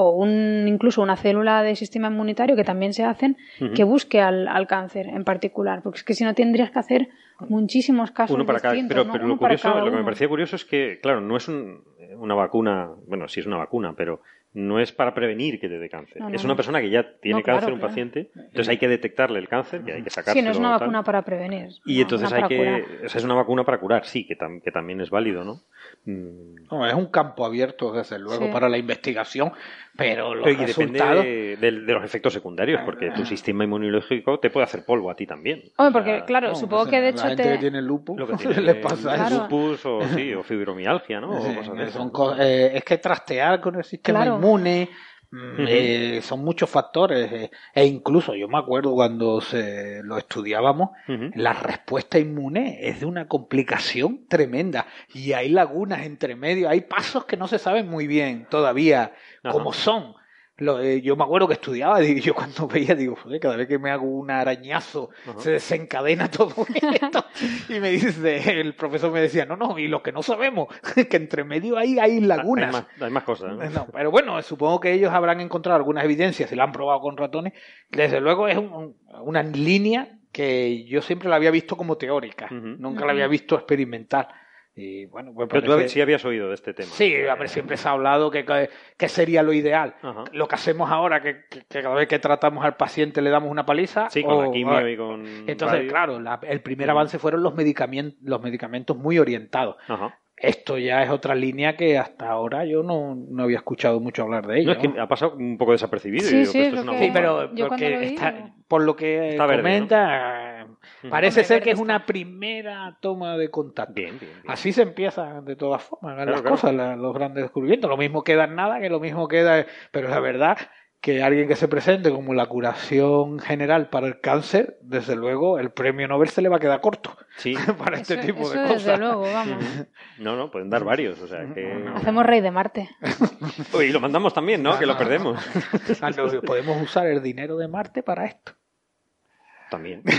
o un, incluso una célula de sistema inmunitario que también se hacen que busque al, al, cáncer en particular. Porque es que si no tendrías que hacer muchísimos casos uno para cada pero, pero lo curioso lo que me parecía curioso es que claro no es una vacuna bueno sí es una vacuna pero no es para prevenir que te dé cáncer. es una persona que ya tiene cáncer, un paciente, entonces hay que detectarle el cáncer, que hay que sacarlo. Sí, no es una vacuna para prevenir. Y entonces hay que. O sea, es una vacuna para curar, sí, que, que también es válido, ¿no? Mm. es un campo abierto, desde luego, para la investigación, pero los resultados... depende de, los efectos secundarios, porque tu sistema inmunológico te puede hacer polvo a ti también. Hombre, porque, claro, supongo que de hecho la gente te... que tiene lupus, lo que tiene le pasa lupus o, sí, o fibromialgia, ¿no? Eh, es que trastear con el sistema inmune Mm, eh, son muchos factores eh, e incluso yo me acuerdo cuando se lo estudiábamos la respuesta inmune es de una complicación tremenda y hay lagunas entre medio hay pasos que no se saben muy bien todavía cómo son eh, yo me acuerdo que estudiaba y yo cuando veía, digo, cada vez que me hago un arañazo se desencadena todo esto. y me dice, el profesor me decía, no, no, y lo que no sabemos, que entre medio ahí hay lagunas. Hay más, cosas. pero bueno, supongo que ellos habrán encontrado algunas evidencias, si la han probado con ratones. Desde luego es una línea que yo siempre la había visto como teórica, nunca la había visto experimental. Y bueno, pues Pero tú sí habías oído de este tema. Sí, siempre se ha hablado que, que, sería lo ideal. Lo que hacemos ahora, que, cada vez que tratamos al paciente le damos una paliza. Sí, con la quimio y con. Entonces, claro, el primer avance fueron los medicamentos, los medicamentos muy orientados. Esto ya es otra línea que hasta ahora yo no, no había escuchado mucho hablar de ella. No, es que ha pasado un poco desapercibido. Sí, sí, pero por lo que comenta, parece ser que es una primera toma de contacto. Bien, bien, Así se empieza de todas formas las cosas, los grandes descubrimientos. Lo mismo queda en nada, que lo mismo queda... Pero la verdad que alguien que se presente como la curación general para el cáncer, desde luego el premio Nobel se le va a quedar corto sí. para este tipo de cosas. Desde luego, vamos. No, no, pueden dar varios. O sea, que... Hacemos rey de Marte. y lo mandamos también, ¿no? que lo perdemos. Ah, podemos usar el dinero de Marte para esto. También.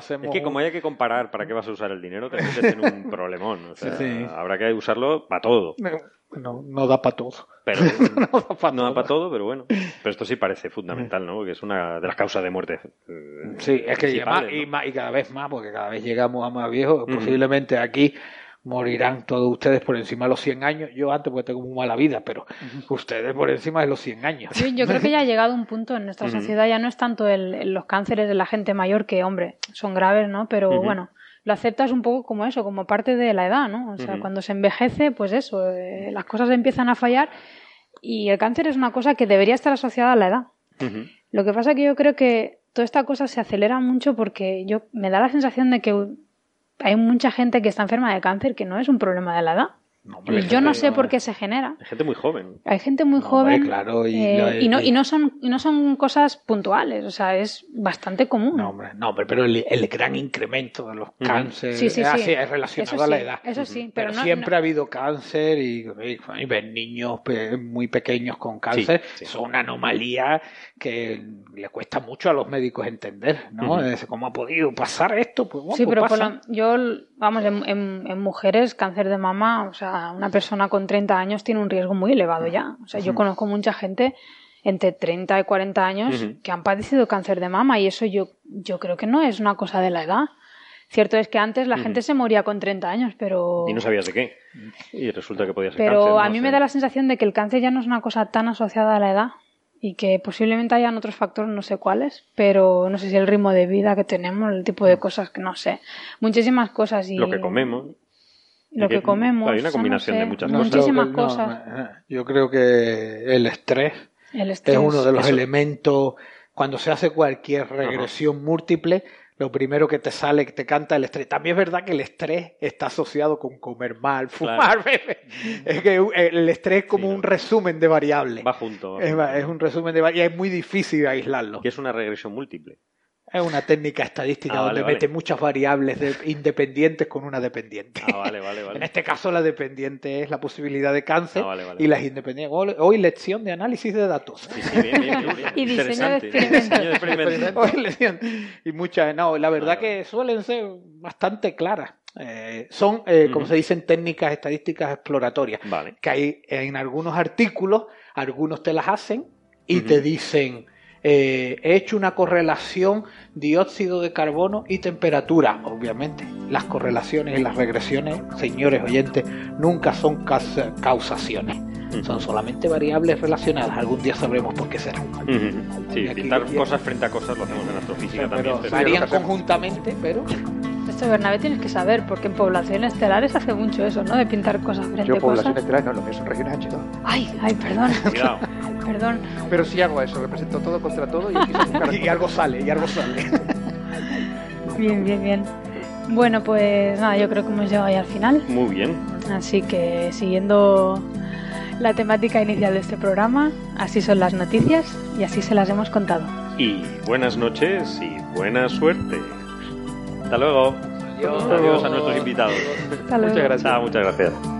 Es que como hay que comparar para qué vas a usar el dinero, te metes en un problemón. O sea, habrá que usarlo para todo. No, no da para todo. Pero, no da para todo. pero bueno. Pero esto sí parece fundamental, ¿no? Porque es una de las causas de muerte. Eh, sí, es que y, y, cada vez más, porque cada vez llegamos a más viejos. Posiblemente aquí morirán todos ustedes por encima de los 100 años. Yo antes porque tengo muy mala vida, pero ustedes por encima de los 100 años. Yo, yo creo que ya ha llegado un punto en nuestra sociedad, ya no es tanto el, los cánceres de la gente mayor que, hombre, son graves, ¿no? Pero bueno, lo aceptas un poco como eso, como parte de la edad, ¿no? O sea, cuando se envejece, pues eso, eh, las cosas empiezan a fallar y el cáncer es una cosa que debería estar asociada a la edad. Lo que pasa que yo creo que toda esta cosa se acelera mucho porque yo me da la sensación de que hay mucha gente que está enferma de cáncer que no es un problema de la edad. Hombre, y yo no sé por qué se genera. Hay gente muy joven. Hay gente muy joven claro, y eh, y, no, y- no son y no son cosas puntuales, o sea, es bastante común. No, hombre, no, pero el, el gran incremento de los cánceres Sí, sí, es, sí. es relacionado Eso a la edad. eso sí, pero, pero no- siempre no- ha habido cáncer y, y, niños muy pequeños con cáncer. Sí, sí. Son una anomalía que le cuesta mucho a los médicos entender, ¿no? Es, ¿Cómo ha podido pasar esto? Pues, bueno, Sí, pues pero por la- yo, vamos, en, en- en mujeres, cáncer de mama, o sea, una persona con 30 años tiene un riesgo muy elevado ya. O sea, yo conozco mucha gente entre 30 y 40 años que han padecido cáncer de mama y eso yo, yo creo que no es una cosa de la edad. Cierto es que antes la gente se moría con 30 años, pero... Y no sabías de qué. Y resulta que podía ser Pero cáncer, a no mí sé. me da la sensación de que el cáncer ya no es una cosa tan asociada a la edad y que posiblemente hayan otros factores, no sé cuáles, pero no sé si el ritmo de vida que tenemos, el tipo de cosas que no sé, muchísimas cosas y Lo que comemos. Lo que comemos, Hay una no combinación de muchas No, cosas. muchísimas no, cosas. eh, yo creo que el estrés El estrés. es uno de los Eso. elementos. Cuando se hace cualquier regresión múltiple, lo primero que te sale, que te canta el estrés. También es verdad que el estrés está asociado con comer mal, fumar, beber. Es que el estrés es como Sí, no. un resumen de variables. Va junto. va Es, junto. es un resumen de variables y es muy difícil aislarlo. Que es una regresión múltiple. Es una técnica estadística Ah, donde vale, mete vale. muchas variables de- independientes con una dependiente. Ah, vale, vale, En vale. este caso, la dependiente es la posibilidad de cáncer Ah, vale, vale. y las independientes. Hoy, lección de análisis de datos. Sí, sí, bien, bien, bien. Y diseño de Interesante. experimentos. Diseño de experimentos. Hoy lección. Y muchas, no, la verdad Vale, que suelen ser bastante claras. Eh, son, eh, como se dicen, técnicas estadísticas exploratorias. Vale. Que hay en algunos artículos, algunos te las hacen y te dicen. Eh, he hecho una correlación dióxido de carbono y temperatura. Obviamente, las correlaciones y las regresiones, señores oyentes, nunca son causa- causaciones. Son solamente variables relacionadas. Algún día sabremos por qué serán. Ujú. Sí, Y aquí- pintar cosas frente a cosas lo hacemos en astrofísica también. pero varían conjuntamente, pero Esto, Bernabé, tienes que saber, porque en poblaciones estelares hace mucho eso, ¿no? De pintar cosas frente Yo a población cosas. estelar no, lo que son regiones H2. Ay, ay, perdón, Cuidado. perdón. Pero sí hago eso, represento todo contra todo y algo sale, y algo sale. Bien, bien, bien. Bueno, pues nada, yo creo que hemos llegado ya al final. Muy bien. Así que siguiendo la temática inicial de este programa, así son las noticias y así se las hemos contado. Y buenas noches y buena suerte. Hasta luego. Adiós a nuestros invitados. Hasta luego. Muchas gracias. Chao, muchas gracias.